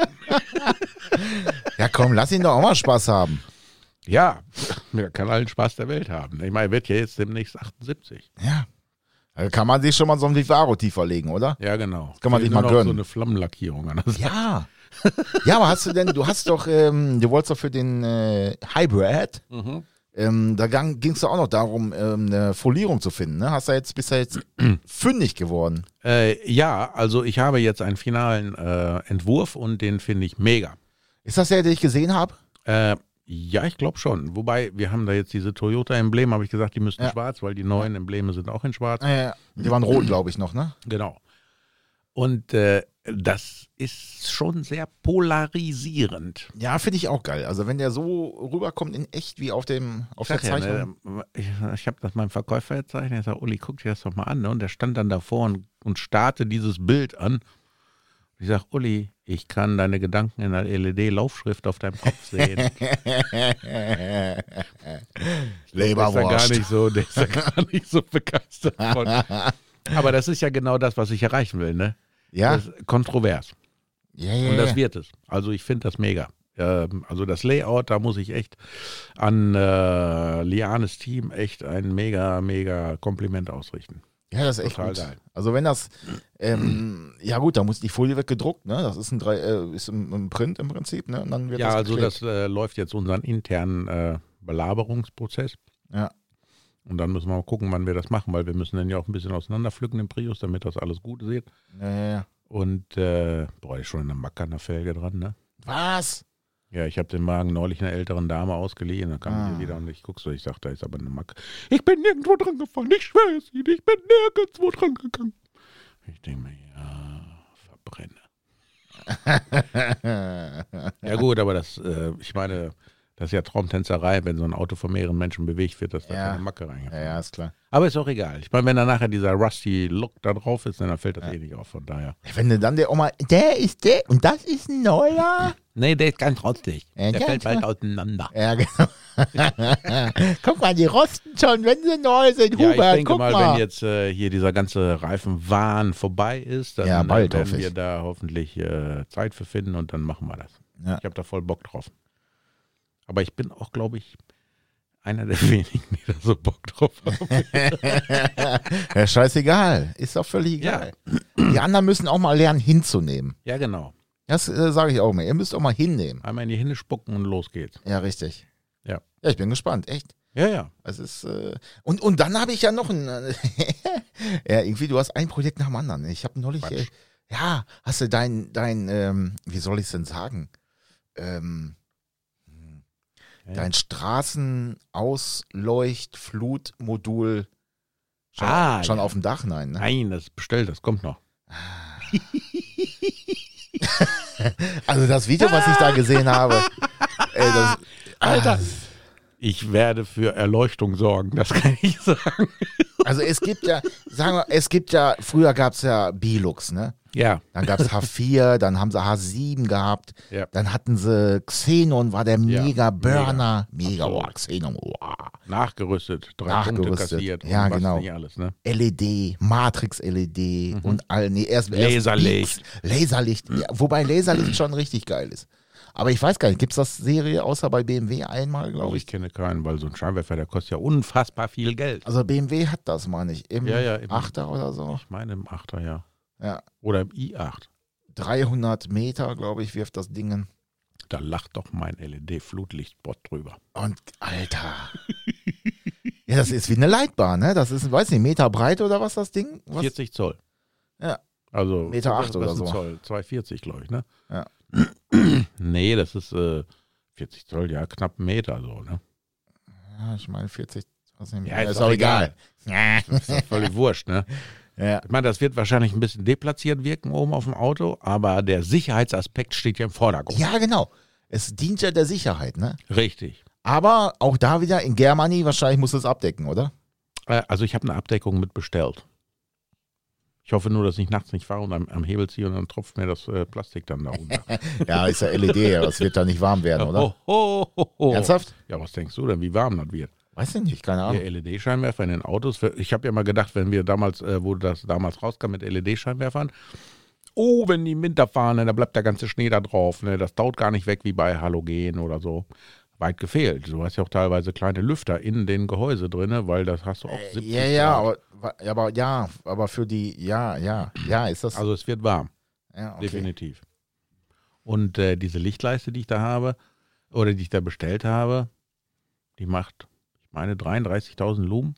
Ja, komm, lass ihn doch auch mal Spaß haben. Ja, er kann allen Spaß der Welt haben. Ich meine, er wird ja jetzt demnächst 78. Ja. Da kann man sich schon mal so ein Vivaro tiefer legen, oder? Ja, genau. kann man sich mal gönnen. so eine Flammenlackierung an der Seite. Ja. Ja, aber hast du denn, du hast doch, ähm, du wolltest doch für den äh, Hybrid, Mhm. ähm, da ging es doch auch noch darum, ähm, eine Folierung zu finden. Ne? Hast du jetzt, bist du jetzt <clears throat> fündig geworden? Äh, ja, also ich habe jetzt einen finalen äh, Entwurf und den finde ich mega. Ist das der, den ich gesehen habe? Äh, ja, ich glaube schon. Wobei, wir haben da jetzt diese Toyota-Embleme, habe ich gesagt, die müssten Ja. schwarz, weil die neuen Embleme sind auch in schwarz. Äh, die waren rot, glaube ich, noch, ne? Genau. Und äh, das ist schon sehr polarisierend. Ja, finde ich auch geil. Also wenn der so rüberkommt in echt wie auf dem auf der Sag ja, Zeichnung. ne, ich ich habe das meinem Verkäufer erzeichnet. Er sagt, Uli, guck dir das doch mal an. Ne? Und der stand dann davor und, und starrte dieses Bild an. Ich sage, Uli, ich kann deine Gedanken in der LED-Laufschrift auf deinem Kopf sehen. <laughs> Der ist ja gar Leberwurst. nicht so, der ist ja gar nicht so begeistert von. <laughs> Aber das ist ja genau das, was ich erreichen will, ne? Ja, Das ist kontrovers. ja, ja. Und das wird es. Also ich finde das mega. Ähm, Also das Layout, da muss ich echt an äh, Lianes Team echt ein mega, mega Kompliment ausrichten. Ja, das ist echt Total gut. geil. Also wenn das, ähm, ja gut, da muss die Folie weggedruckt, ne? Das ist ein drei, äh, ist im, im Print im Prinzip, ne? Und dann wird Ja, das also geklebt. das äh, läuft jetzt unseren internen äh, Belaberungsprozess. Ja. Und dann müssen wir mal gucken, wann wir das machen, weil wir müssen den ja auch ein bisschen auseinanderpflücken im Prius, damit das alles gut sieht. Ja, ja, ja. Und äh, boah, ist schon eine Macke an der Felge dran, ne? Was? Ja, ich habe den Wagen neulich einer älteren Dame ausgeliehen. Dann kam Ah. die wieder und ich guck so, ich sag, da ist aber eine Macke. Ich bin nirgendwo dran gefahren, ich schwöre es Ihnen, ich bin nirgendwo dran gegangen. Ich denke mir, ja, verbrenne. <laughs> Ja gut, aber das, äh, ich meine, das ist ja Traumtänzerei, wenn so ein Auto von mehreren Menschen bewegt wird, dass da Ja. keine Macke reingeht. ja, ja, ist klar. Aber ist auch egal. Ich meine, wenn da nachher dieser rusty Look da drauf ist, dann fällt das eh nicht auf. Von daher. Wenn du dann der Oma, der ist der und das ist ein neuer. <laughs> Nee, der ist ganz rostig. Ja, der fällt bald auseinander. Ja, genau. <laughs> guck mal, die rosten schon, wenn sie neu sind. Ja, Hubert, ich denke guck mal, mal. wenn jetzt äh, hier dieser ganze Reifenwahn vorbei ist, dann Ja, bald, äh, werden wir da hoffentlich äh, Zeit für finden und dann machen wir das. Ja. Ich habe da voll Bock drauf. Aber ich bin auch, glaube ich, einer der <laughs> wenigen, die da so Bock drauf haben. <laughs> ja, scheißegal. Ist doch völlig egal. Die anderen müssen auch mal lernen, hinzunehmen. ja, genau. Das äh, sage ich auch mal. Ihr müsst auch mal hinnehmen. Einmal in die Hände spucken und los geht's. Ja, richtig. Ja. Ja, ich bin gespannt, echt. Ja, ja. Es ist, äh, und, und dann habe ich ja noch ein, äh, <laughs> ja, irgendwie, du hast ein Projekt nach dem anderen. Ich habe neulich, äh, ja, hast du dein, dein, ähm, wie soll ich es denn sagen? Ähm, Ja. dein Straßenausleuchtflutmodul schon, Ah, schon ja. auf dem Dach, nein, ne? Nein, das bestellt, das kommt noch. <laughs> Also das Video, was ich da gesehen habe, <laughs> ey, das, Alter. Ah, Ich werde für Erleuchtung sorgen, das kann ich <laughs> sagen. also es gibt ja, sagen wir, es gibt ja, früher gab es ja Bilux, ne? Ja, Dann gab es H4, dann haben sie H7 gehabt, Ja. dann hatten sie Xenon, war der Ja, mega Burner. Mega, oh, Xenon, oh. nachgerüstet, drei Nachgerüstet. Kassiert Ja, genau. alles, ne? LED, Matrix-LED und all, nee, erst, erst Mhm. Laserlicht. Beats, Laserlicht, ja, wobei Laserlicht schon richtig geil ist. Aber ich weiß gar nicht, gibt es das Serie außer bei BMW einmal, glaube Ich ich? kenne keinen, weil so ein Scheinwerfer, der kostet ja unfassbar viel Geld. Also BMW hat das, meine ich, im Ja, ja, im- Achter oder so. Ich meine im 8er, ja. Ja, Oder im i8. 300 Meter, glaube ich, wirft das Ding. Da lacht doch mein LED-Flutlichtbot drüber. Und Alter. ja, das ist wie eine Leitbahn, ne? Das ist, weiß nicht, Meter breit oder was das Ding? Was? 40 Zoll. Ja. Also Meter was- acht was oder ist ein so. Zoll, 240, glaube ich, ne? Ja. <clears throat> nee, das ist äh, 40 Zoll, ja, knapp einen Meter so, ne? Ja, ich meine 40. Was nicht, Ja, ist Ist doch völlig wurscht, ne? <laughs> ja. Ich meine, das wird wahrscheinlich ein bisschen deplatziert wirken oben auf dem Auto, aber der Sicherheitsaspekt steht ja im Vordergrund. ja, genau. Es dient ja der Sicherheit, ne? Richtig. Aber auch da wieder in Germany, wahrscheinlich muss es abdecken, oder? Äh, also ich habe eine Abdeckung mit bestellt. Ich hoffe nur, dass ich nachts nicht fahre und am, am Hebel ziehe und dann tropft mir das äh, Plastik dann da runter. <laughs> Ja, ist ja LED, aber es wird da nicht warm werden, <laughs> oder? Oh, oh, oh, oh. Ernsthaft? Ja, was denkst du denn, wie warm das wird? Weiß ich nicht, keine Die Ahnung. LED-Scheinwerfer in den Autos. Ich habe ja mal gedacht, wenn wir damals, äh, wo das damals rauskam mit LED-Scheinwerfern, oh, wenn die im Winter fahren, ne, da bleibt der ganze Schnee da drauf. Ne, das dauert gar nicht weg wie bei Halogen oder so. Weit gefehlt. Du hast ja auch teilweise kleine Lüfter in den Gehäuse drin, weil das hast du auch 70 Ja, ja, Grad. aber, ja, aber ja, aber für die, ja, ja, ja, ist das. Also es wird warm, ja, okay. definitiv. Und äh, diese Lichtleiste, die ich da habe, oder die ich da bestellt habe, die macht, ich meine, 33.000 Lumen.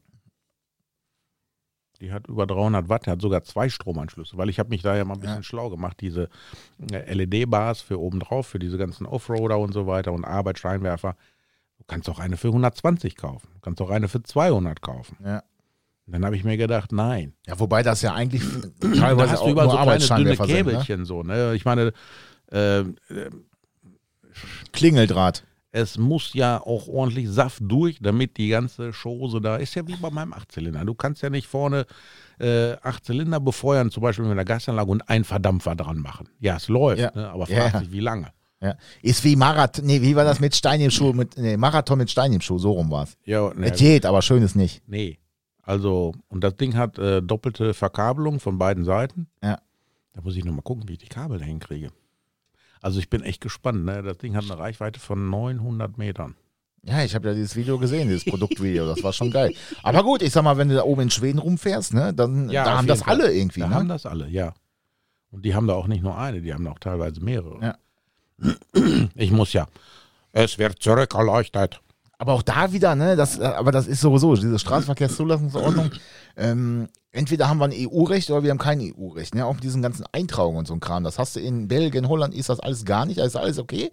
Die hat über 300 Watt, hat sogar zwei Stromanschlüsse, weil ich habe mich da ja mal ein bisschen Ja. schlau gemacht. Diese äh, LED-Bars für oben drauf, für diese ganzen Offroader und so weiter und Arbeitsscheinwerfer. Du kannst auch eine für 120 kaufen. Du kannst auch eine für 200 kaufen. Ja. Und dann habe ich mir gedacht, nein. ja, wobei das ja eigentlich <clears throat> Da teilweise hast auch du überall nur so kleine dünne Arbeitsscheinwerfer sind, ne? Käbelchen so. Ne? Ich meine, äh, Klingeldraht. Es muss ja auch ordentlich Saft durch, damit die ganze Chose da ist ja wie bei meinem Achtzylinder. Du kannst ja nicht vorne äh, acht Zylinder befeuern, zum Beispiel mit einer Gasanlage und einen Verdampfer dran machen. Ja, es läuft, Ja. ne? aber fragt ja. sich, wie lange. Ja. Ist wie Marathon, nee, wie war das mit Stein im Schuh, mit, nee, Marathon mit Stein im Schuh, so rum war's. Ja, ne, Es geht, aber schön ist nicht. nee. Also, und das Ding hat äh, doppelte Verkabelung von beiden Seiten. Ja. Da muss ich noch mal gucken, wie ich die Kabel da hinkriege. Also ich bin echt gespannt. Ne? Das Ding hat eine Reichweite von 900 Metern. Ja, ich habe ja dieses Video gesehen, dieses Produktvideo, das war schon geil. Aber gut, ich sag mal, wenn du da oben in Schweden rumfährst, ne, dann Ja, da haben das Fall. alle irgendwie, Da haben ne? das alle, ja. Und die haben da auch nicht nur eine, die haben da auch teilweise mehrere. Ja. Ich muss ja. Es wird zurückerleuchtet. Aber auch da wieder, ne, das, äh, aber das ist sowieso, diese Straßenverkehrszulassungsordnung, ähm, entweder haben wir ein EU-Recht oder wir haben kein EU-Recht, ne, auch mit diesen ganzen Eintragungen und so ein Kram. Das hast du in Belgien, Holland ist das alles gar nicht, da ist alles okay.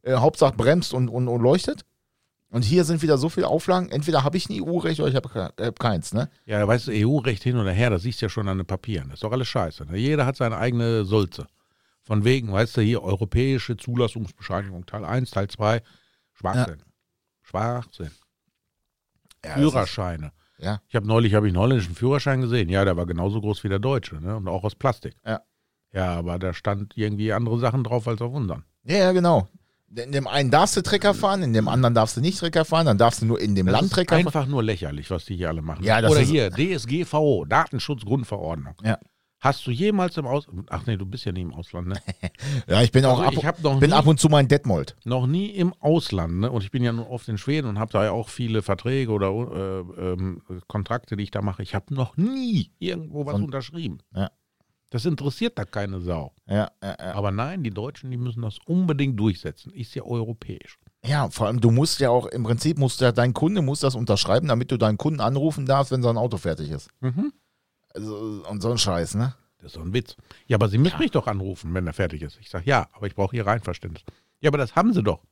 Äh, Hauptsache bremst und, und, und leuchtet. Und hier sind wieder so viele Auflagen, entweder habe ich ein EU-Recht oder ich habe äh, keins, ne? Ja, weißt du, EU-Recht hin oder her, das siehst du ja schon an den Papieren. Das ist doch alles scheiße. Ne? Jeder hat seine eigene Sulze. Von wegen, weißt du, hier europäische Zulassungsbescheinigung, Teil 1, Teil 2, Schwachsinn. Schwachsinn. Ja, Führerscheine. ist- Ja, Ich habe neulich hab ich einen holländischen Führerschein gesehen. Ja, der war genauso groß wie der deutsche, ne? Und auch aus Plastik. Ja. Ja, aber da stand irgendwie andere Sachen drauf als auf unseren. ja, ja, genau. In dem einen darfst du Trecker fahren, in dem anderen darfst du nicht Trecker fahren, dann darfst du nur in dem Das Land Trecker fahren. einfach nur lächerlich, was die hier alle machen. Ja, das Oder ist- hier, DSGVO, Datenschutzgrundverordnung. Ja. Hast du jemals im Ausland, ach nee, du bist ja nie im Ausland, ne? <laughs> Ja, ich bin auch Also ab, ich bin nie- ab und zu mal in Detmold. noch nie im Ausland, ne? Und ich bin ja nur oft in Schweden und habe da ja auch viele Verträge oder äh, ähm, Kontrakte, die ich da mache. Ich habe noch nie irgendwo was Und- unterschrieben. Ja. Das interessiert da keine Sau. Ja, ja, ja. Aber nein, die Deutschen, die müssen das unbedingt durchsetzen. Ist ja europäisch. Ja, vor allem, du musst ja auch, im Prinzip muss ja dein Kunde muss das unterschreiben, damit du deinen Kunden anrufen darfst, wenn sein Auto fertig ist. Mhm. Also, und so ein Scheiß, ne? Das ist doch ein Witz. Ja, aber Sie müssen mich doch anrufen, wenn er fertig ist. Ich sage, ja, aber ich brauche Ihr Einverständnis. Ja, aber das haben Sie doch.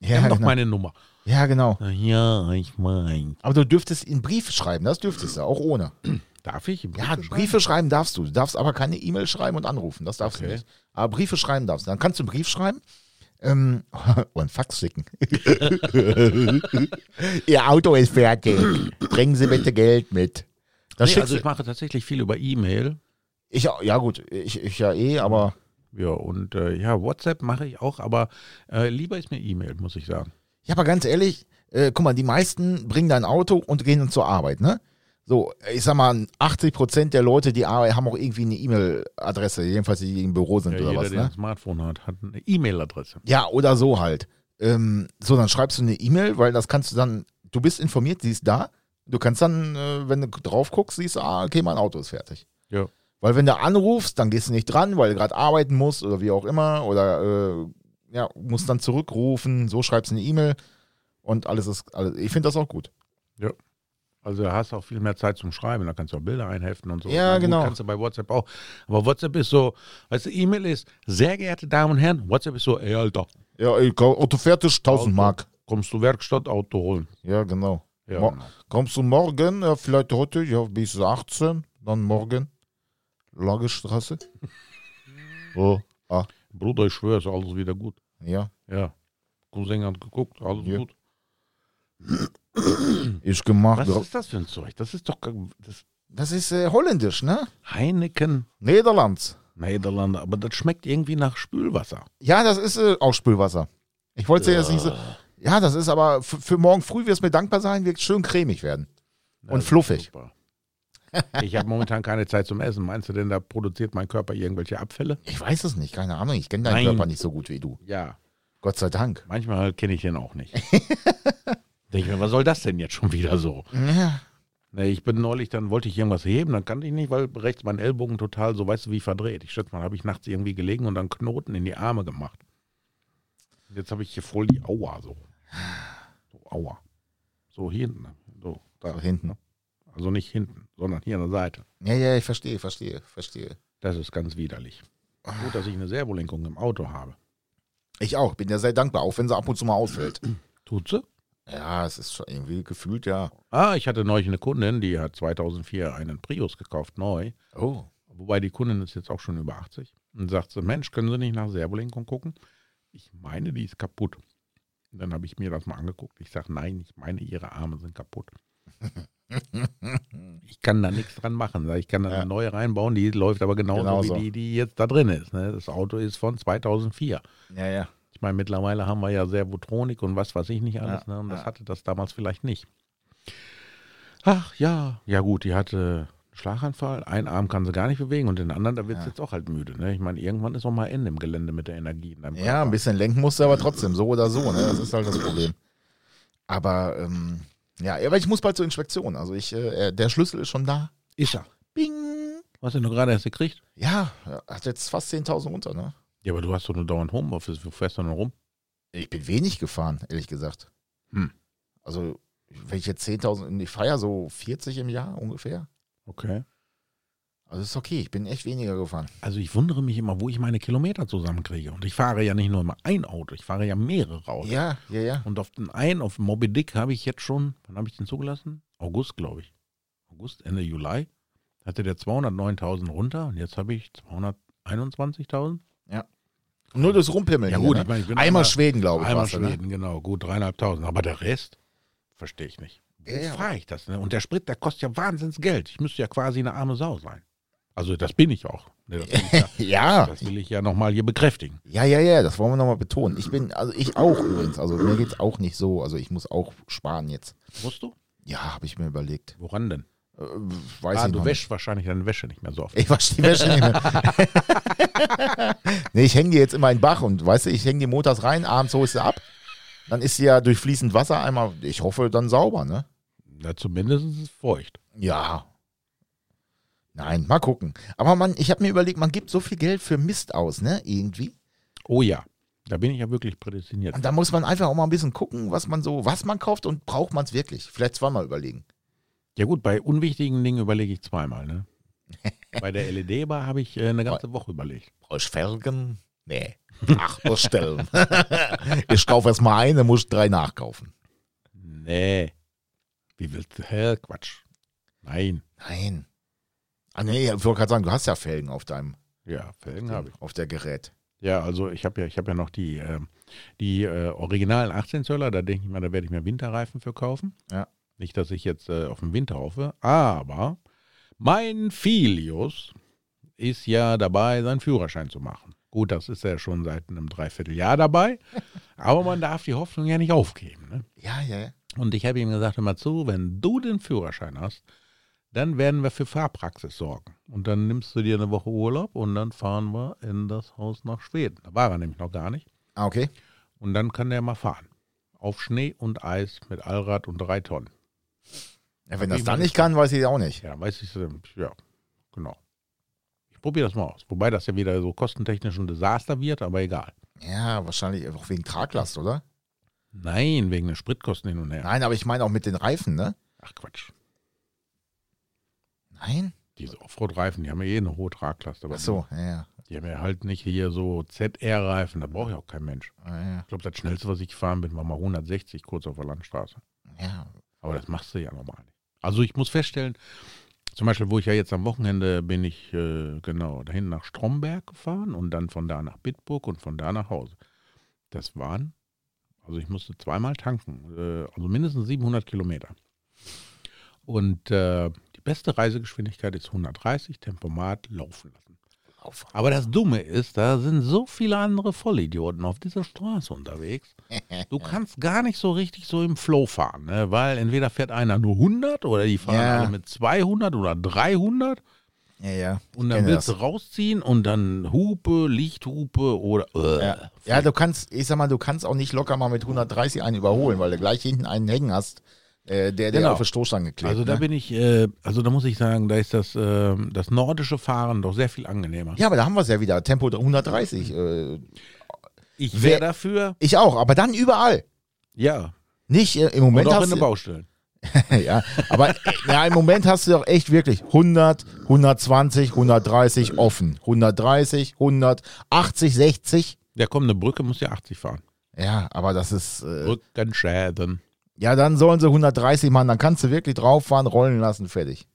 Sie Ja, haben doch genau. meine Nummer. ja, genau. Ja, ich mein. Aber du dürftest einen Brief schreiben, das dürftest du, auch ohne. <clears throat> Darf ich? Ja, Briefe schreiben darfst du. Du darfst aber keine E-Mail schreiben und anrufen, das darfst du Okay. nicht. Aber Briefe schreiben darfst du. Dann kannst du einen Brief schreiben ähm, <laughs> und Fax schicken. <laughs> <laughs> Ihr Auto ist fertig. Bringen Sie bitte Geld mit. Das Nee, also ich mache tatsächlich viel über E-Mail. ich, ja gut, ich, ich ja eh, aber Ja, und äh, ja, WhatsApp mache ich auch, aber äh, lieber ist mir E-Mail, muss ich sagen. Ja, aber ganz ehrlich, äh, guck mal, die meisten bringen dein Auto und gehen dann zur Arbeit, ne? So, ich sag mal, 80 Prozent der Leute, die arbeiten, haben auch irgendwie eine E-Mail-Adresse, jedenfalls die im Büro sind Ja, oder jeder, was, der ne? ein Smartphone hat, hat eine E-Mail-Adresse. Ja, oder so halt. Ähm, so, dann schreibst du eine E-Mail, weil das kannst du dann, du bist informiert, sie ist da. Du kannst dann, äh, wenn du drauf guckst, siehst du, ah, okay, mein Auto ist fertig. Ja. Weil wenn du anrufst, dann gehst du nicht dran, weil du gerade arbeiten musst oder wie auch immer. Oder äh, ja, musst dann zurückrufen, so schreibst du eine E-Mail und alles ist, alles, ich finde das auch gut. Also da hast du auch viel mehr Zeit zum Schreiben, da kannst du auch Bilder einheften und so. Ja, gut, genau. Kannst du bei WhatsApp auch. Aber WhatsApp ist so, weißt du, E-Mail ist, sehr geehrte Damen und Herren, WhatsApp ist so, ey Alter, Ja, ey, Auto fertig, 1000 Auto. Mark. kommst du Werkstatt, Auto holen. Ja, genau. Ja, Mo- genau. Kommst du morgen, ja, vielleicht heute, ja, bis 18, dann morgen. Lagerstraße. <laughs> Oh, ah, Bruder, ich schwöre, ist alles wieder gut. ja. Ja. Cousin hat geguckt, alles Ja. gut. <coughs> Ist gemacht. Was ist das für ein Zeug? Das ist doch das Das ist äh, holländisch, ne? Heineken Niederlands. Niederlande, aber das schmeckt irgendwie nach Spülwasser. Ja, das ist äh, auch Spülwasser. Ich wollte es jetzt nicht so. Ja, das ist aber für morgen früh wird es mir dankbar sein, wird schön cremig werden. Und das ist fluffig. super. Ich habe momentan keine Zeit zum Essen. Meinst du denn, da produziert mein Körper irgendwelche Abfälle? Ich weiß es nicht, keine Ahnung. Ich kenne deinen Nein. Körper nicht so gut wie du. Ja. Gott sei Dank. Manchmal kenne ich den auch nicht. <laughs> Denke ich mir, was soll das denn jetzt schon wieder so? Ja. Ich bin neulich, dann wollte ich irgendwas heben, dann kannte ich nicht, weil rechts mein Ellbogen total so, weißt du, wie verdreht. Ich schätze mal, habe ich nachts irgendwie gelegen und dann Knoten in die Arme gemacht. Und jetzt habe ich hier voll die Aua so. So, Aua. So hier hinten. So, da So hinten. Also nicht hinten, sondern hier an der Seite. Ja, ja, ich verstehe, verstehe, verstehe. Das ist ganz widerlich. Gut, dass ich eine Servolenkung im Auto habe. Ich auch, bin ja sehr dankbar, auch wenn sie ab und zu mal ausfällt. <clears throat> Tut sie? Ja, es ist schon irgendwie gefühlt, ja. Ah, ich hatte neulich eine Kundin, die hat 2004 einen Prius gekauft, neu. Oh. Wobei die Kundin ist jetzt auch schon über 80. Und sagt sie, Mensch, können Sie nicht nach Servolenkung gucken? Ich meine, die ist kaputt. Und dann habe ich mir das mal angeguckt. Ich sage, nein, ich meine, Ihre Arme sind kaputt. <laughs> Ich kann da nichts dran machen. Ich kann da Ja. eine neue reinbauen, die läuft aber genauso, Genauso. wie die, die jetzt da drin ist. Ne? Das Auto ist von 2004. Ja, ja. Ich meine, mittlerweile haben wir ja Servotronik und was weiß ich nicht alles. Ja, ne? Und das hatte das damals vielleicht nicht. Ach ja, ja gut, die hatte Schlaganfall. Einen Arm kann sie gar nicht bewegen und den anderen, da wird sie Ja. jetzt auch halt müde. Ne? Ich meine, irgendwann ist auch mal Ende im Gelände mit der Energie. Ja, ein bisschen lenken musst du aber trotzdem, so oder so, ne? Das ist halt das Problem. Aber, ähm, ja, aber ich muss bald zur Inspektion. Also ich, äh, der Schlüssel ist schon da. Ist er. Bing. Was hast du gerade erst gekriegt? Ja, hat jetzt fast 10.000 runter, ne? Ja, aber du hast doch nur dauernd Homeoffice. Wo fährst du denn rum? Ich bin wenig gefahren, ehrlich gesagt. Hm. Also, wenn ich jetzt 10.000, ich feiere so 40 im Jahr ungefähr. Okay. Also ist okay, ich bin echt weniger gefahren. Also ich wundere mich immer, wo ich meine Kilometer zusammenkriege. Und ich fahre ja nicht nur immer ein Auto, ich fahre ja mehrere Autos. Ja, ja, ja. Und auf den einen, auf Moby Dick, habe ich jetzt schon, wann habe ich den zugelassen? August, glaube ich. August, Ende Juli. Hatte der 209.000 runter und jetzt habe ich 221.000. Nur das Rumpimmeln. Ja hier, gut, ne? ich meine, ich Einmal Schweden, glaube ich. Einmal war's, ne? Schweden, genau, gut 3.500. Aber der Rest verstehe ich nicht. Ja, fahre ich das? Ne? Und der Sprit, der kostet ja wahnsinns Geld. Ich müsste ja quasi eine arme Sau sein. Also das bin ich auch. Ne, das, ich ja, <laughs> Ja, das will ich ja nochmal hier bekräftigen. ja, ja, ja, das wollen wir nochmal betonen. Ich bin, also ich auch übrigens, also mir geht's auch nicht so, also ich muss auch sparen jetzt. Musst du? Ja, habe ich mir überlegt. Woran denn? Äh, weiß ah, ich du wäschst wahrscheinlich deine Wäsche nicht mehr so oft. Ich wasche die Wäsche nicht mehr. <laughs> nee, ich hänge die jetzt immer in den Bach und weißt du, ich hänge die montags rein, abends hole ich sie ab. Dann ist sie ja durch fließend Wasser einmal, ich hoffe, dann sauber, ne? Na, zumindest ist es feucht. Ja. Nein, mal gucken. Aber man, ich habe mir überlegt, man gibt so viel Geld für Mist aus, ne? Irgendwie. Oh ja, da bin ich ja wirklich prädestiniert. Und da muss man einfach auch mal ein bisschen gucken, was man so, was man kauft und braucht man es wirklich. Vielleicht zweimal überlegen. Ja gut, bei unwichtigen Dingen überlege ich zweimal. Ne? <laughs> bei der LED-Bar habe ich äh, eine ganze Woche überlegt. Brauchst Felgen? Nee. Ach, bestellen. <laughs> ich kaufe erst mal eine, muss drei nachkaufen. Nee. Wie willst du? Hä, Quatsch. Nein. Nein. Ah, nee, ich wollte gerade sagen, du hast ja Felgen auf deinem, Ja, Felgen habe ich. auf der Gerät. Ja, also ich habe ja, ich habe ja noch die, ähm, die äh, originalen 18 Zöller, da denke ich mal, da werde ich mir Winterreifen für kaufen. Ja. Nicht, dass ich jetzt äh, auf den Winter hoffe, aber mein Filius ist ja dabei, seinen Führerschein zu machen. Gut, das ist er schon seit einem Dreivierteljahr dabei, <laughs> aber man darf die Hoffnung ja nicht aufgeben. Ne? Ja, ja, ja. Und ich habe ihm gesagt, hör mal zu, wenn du den Führerschein hast, dann werden wir für Fahrpraxis sorgen. Und dann nimmst du dir eine Woche Urlaub und dann fahren wir in das Haus nach Schweden. Da war er nämlich noch gar nicht. Ah, okay. Und dann kann der mal fahren. Auf Schnee und Eis mit Allrad und drei Tonnen. Ja, wenn das dann nicht kann, weiß ich auch nicht. Ja, weiß ich, ähm, ja, genau. Ich probiere das mal aus. Wobei das ja wieder so kostentechnisch ein Desaster wird, aber egal. Ja, wahrscheinlich auch wegen Traglast, oder? Nein, wegen den Spritkosten hin und her. Nein, aber ich meine auch mit den Reifen, ne? Ach Quatsch. Nein? Diese Offroad-Reifen, die haben ja eh eine hohe Traglast. Aber Ach so, ja, ja. Die haben ja halt nicht hier so ZR-Reifen, da braucht ja auch kein Mensch. Ah, ja. Ich glaube, das schnellste, was ich gefahren bin, war mal 160 kurz auf der Landstraße. Ja, Aber das machst du ja normal nicht. Also ich muss feststellen, zum Beispiel, wo ich ja jetzt am Wochenende bin ich äh, genau dahin nach Stromberg gefahren und dann von da nach Bitburg und von da nach Hause. Das waren Also ich musste zweimal tanken, äh, also mindestens 700 Kilometer. Und äh, die beste Reisegeschwindigkeit ist 130, Tempomat laufen lassen. Aber das Dumme ist, da sind so viele andere Vollidioten auf dieser Straße unterwegs. <laughs> Du kannst gar nicht so richtig so im Flow fahren, ne? weil entweder fährt einer nur 100 oder die fahren Ja. alle mit 200 oder 300 Ja, ja. und dann willst du rausziehen und dann Hupe, Lichthupe oder. Äh, Ja. ja, du kannst, ich sag mal, du kannst auch nicht locker mal mit 130 einen überholen, weil du gleich hinten einen hängen hast, äh, der, der Genau. auf der Stoßstange klebt. Also da ne? bin ich, äh, also da muss ich sagen, da ist das, äh, das nordische Fahren doch sehr viel angenehmer. Ja, aber da haben wir es ja wieder. Tempo 130. Äh, Ich wäre dafür, ich auch, aber dann überall. ja, Nicht äh, im und Moment auch hast in den Baustellen. <laughs> ja, aber ja, im Moment hast du doch echt wirklich 100, 120, 130 offen. 130, 100, 80, 60. Ja, komm, eine Brücke muss ja 80 fahren. Ja, aber das ist, äh, Brückenschäden. ja, dann sollen sie 130 machen, dann kannst du wirklich drauf fahren, rollen lassen, fertig.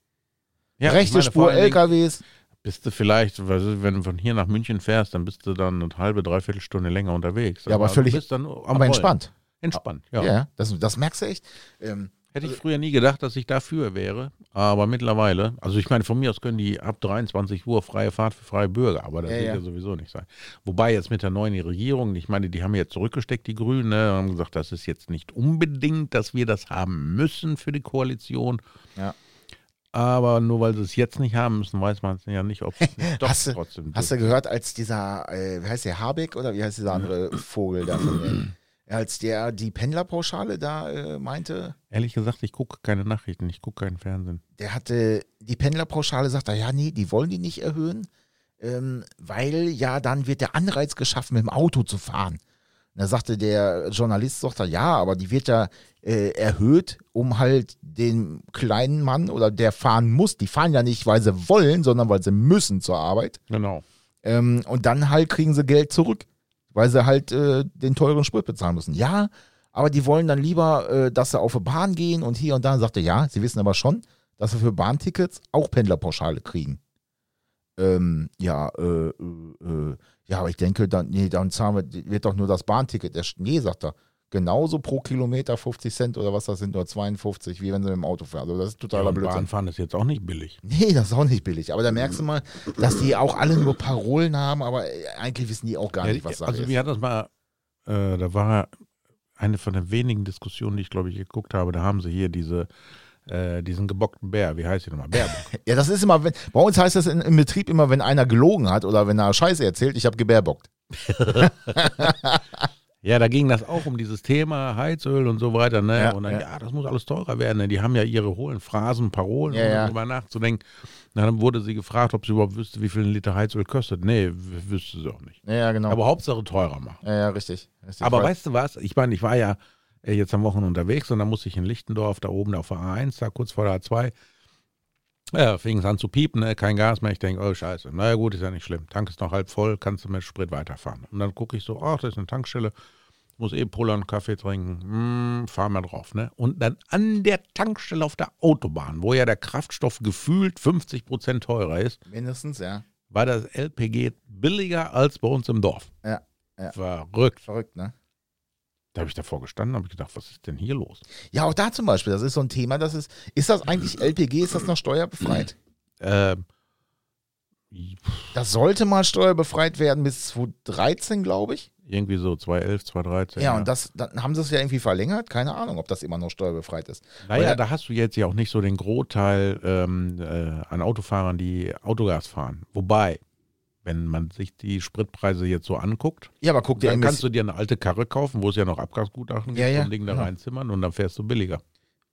Ja, Rechte meine, Spur, LKWs. Bist du vielleicht, wenn du von hier nach München fährst, dann bist du dann eine halbe, dreiviertel Stunde länger unterwegs. Ja, aber völlig- bist dann am Aber entspannt. Entspannt, Ja, ja. das, das merkst du echt. Ähm, Hätte ich früher nie gedacht, dass ich dafür wäre. Aber mittlerweile, also ich meine, von mir aus können die ab 23 Uhr freie Fahrt für freie Bürger, aber das Ja, wird ja. ja. sowieso nicht sein. Wobei jetzt mit der neuen Regierung, ich meine, die haben jetzt zurückgesteckt, die Grünen, ne, haben gesagt, das ist jetzt nicht unbedingt, dass wir das haben müssen für die Koalition. Ja. Aber nur weil sie es jetzt nicht haben müssen, weiß man es ja nicht, ob es <laughs> doch Hast du- trotzdem Hast du gehört, als dieser, äh, wie heißt der, Habeck oder wie heißt dieser andere Vogel da von als der die Pendlerpauschale da äh, meinte, Ehrlich gesagt, ich gucke keine Nachrichten, ich gucke keinen Fernsehen. der hatte die Pendlerpauschale, sagt er, ja, nee, die wollen die nicht erhöhen, ähm, weil ja dann wird der Anreiz geschaffen, mit dem Auto zu fahren. Und da sagte der Journalist, sagt er, ja, aber die wird ja äh, erhöht, um halt den kleinen Mann oder der fahren muss, die fahren ja nicht, weil sie wollen, sondern weil sie müssen zur Arbeit. Genau. Ähm, und dann halt kriegen sie Geld zurück, weil sie halt äh, den teuren Sprit bezahlen müssen. Ja, aber die wollen dann lieber, äh, dass sie auf eine Bahn gehen und hier und da. Sagte ja, sie wissen aber schon, dass sie für Bahntickets auch Pendlerpauschale kriegen. Ähm, ja, äh, äh, äh, ja, aber ich denke, dann, nee, dann zahlen wir, wird doch nur das Bahnticket. Der, nee, sagt er, genauso pro Kilometer 50 Cent oder was das sind, nur 52, wie wenn sie mit dem Auto fahren. Also das ist totaler Ja, und Blödsinn. Bahnfahren ist jetzt auch nicht billig. Nee, das ist auch nicht billig. Aber da merkst du mal, dass die auch alle nur Parolen haben, aber eigentlich wissen die auch gar Ja, nicht, was Sache also ist. mir hat das mal, äh, da war eine von den wenigen Diskussionen, die ich glaube ich geguckt habe, da haben sie hier diese, äh, diesen gebockten Bär, wie heißt die nochmal? Bärbock. <laughs> Ja, das ist immer, wenn, bei uns heißt das in, im Betrieb immer, wenn einer gelogen hat oder wenn er Scheiße erzählt, ich habe gebärbockt. <laughs> ja, da ging das auch um dieses Thema Heizöl und so weiter, ne? Ja, und dann, ja. ja. das muss alles teurer werden. Ne? Die haben ja ihre hohlen Phrasen, Parolen, Ja, um ja. darüber nachzudenken. Na, dann wurde sie gefragt, ob sie überhaupt wüsste, wie viel ein Liter Heizöl kostet. Nee, wüsste sie auch nicht. Ja, genau. Aber Hauptsache teurer machen. ja, ja, richtig. richtig. Aber weißt du was? Ich meine, ich war ja äh, jetzt am Wochenende unterwegs und dann musste ich in Lichtendorf, da oben auf der A1, da kurz vor der A2, ja, fing es an zu piepen, ne? kein Gas mehr. Ich denke, oh scheiße, naja gut, ist ja nicht schlimm. Tank ist noch halb voll, kannst du mit Sprit weiterfahren. Und dann gucke ich so, ach, das ist eine Tankstelle, muss eh pullern, Kaffee trinken, hm, fahr mal drauf. Ne? Und dann an der Tankstelle auf der Autobahn, wo ja der Kraftstoff gefühlt 50 Prozent teurer ist, Mindestens, ja. war das LPG billiger als bei uns im Dorf. Ja, ja. Verrückt. Verrückt, ne? Da habe ich davor gestanden, habe ich gedacht, was ist denn hier los? Ja, auch da zum Beispiel, das ist so ein Thema, das ist, ist das eigentlich LPG, ist das noch steuerbefreit? <clears throat> Ähm, Das sollte mal steuerbefreit werden bis 2013, glaube ich. Irgendwie so 2011, 2013. Ja, und das, dann haben sie es ja irgendwie verlängert. Keine Ahnung, ob das immer noch steuerbefreit ist. Naja, Weil- da hast du jetzt ja auch nicht so den Großteil ähm, äh, an Autofahrern, die Autogas fahren. Wobei, wenn man sich die Spritpreise jetzt so anguckt, Ja, aber guck dir dann kannst du dir eine alte Karre kaufen, wo es ja noch Abgasgutachten gibt, Ja, ja, ein Ding da genau. reinzimmern und dann fährst du billiger.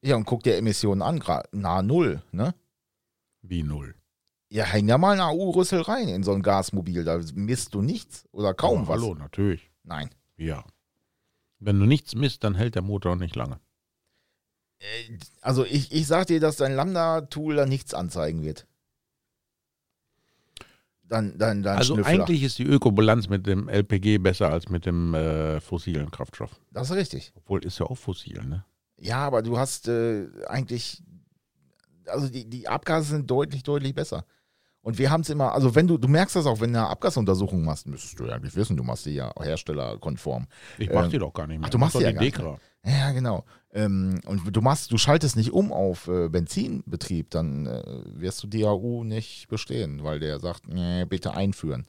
Ja, und guck dir Emissionen an, nahe Null, ne? Wie null. Ja, häng ja mal eine AU-Rüssel rein in so ein Gasmobil, da misst du nichts oder kaum Aber was. Hallo, natürlich. Nein. Ja. Wenn du nichts misst, dann hält der Motor nicht lange. Äh, Also ich, ich sag dir, dass dein Lambda-Tool da nichts anzeigen wird. Dann, dann, dann Also Schnüffler. eigentlich ist die Ökobilanz mit dem LPG besser als mit dem äh, fossilen Kraftstoff. Das ist richtig. Obwohl ist ja auch fossil, ne? Ja, aber du hast äh, eigentlich, also die, die Abgase sind deutlich, deutlich besser. Und wir haben es immer, also wenn du, du merkst das auch, wenn du eine Abgasuntersuchung machst, müsstest du ja eigentlich wissen, du machst die ja herstellerkonform. Ich mach Ähm, die doch gar nicht mehr. ach, du machst mach die ja gar nicht Dekra. Ja, genau. Ähm, und du machst, du schaltest nicht um auf äh, Benzinbetrieb, dann äh, wirst du DAU nicht bestehen, weil der sagt, nee, bitte einführen.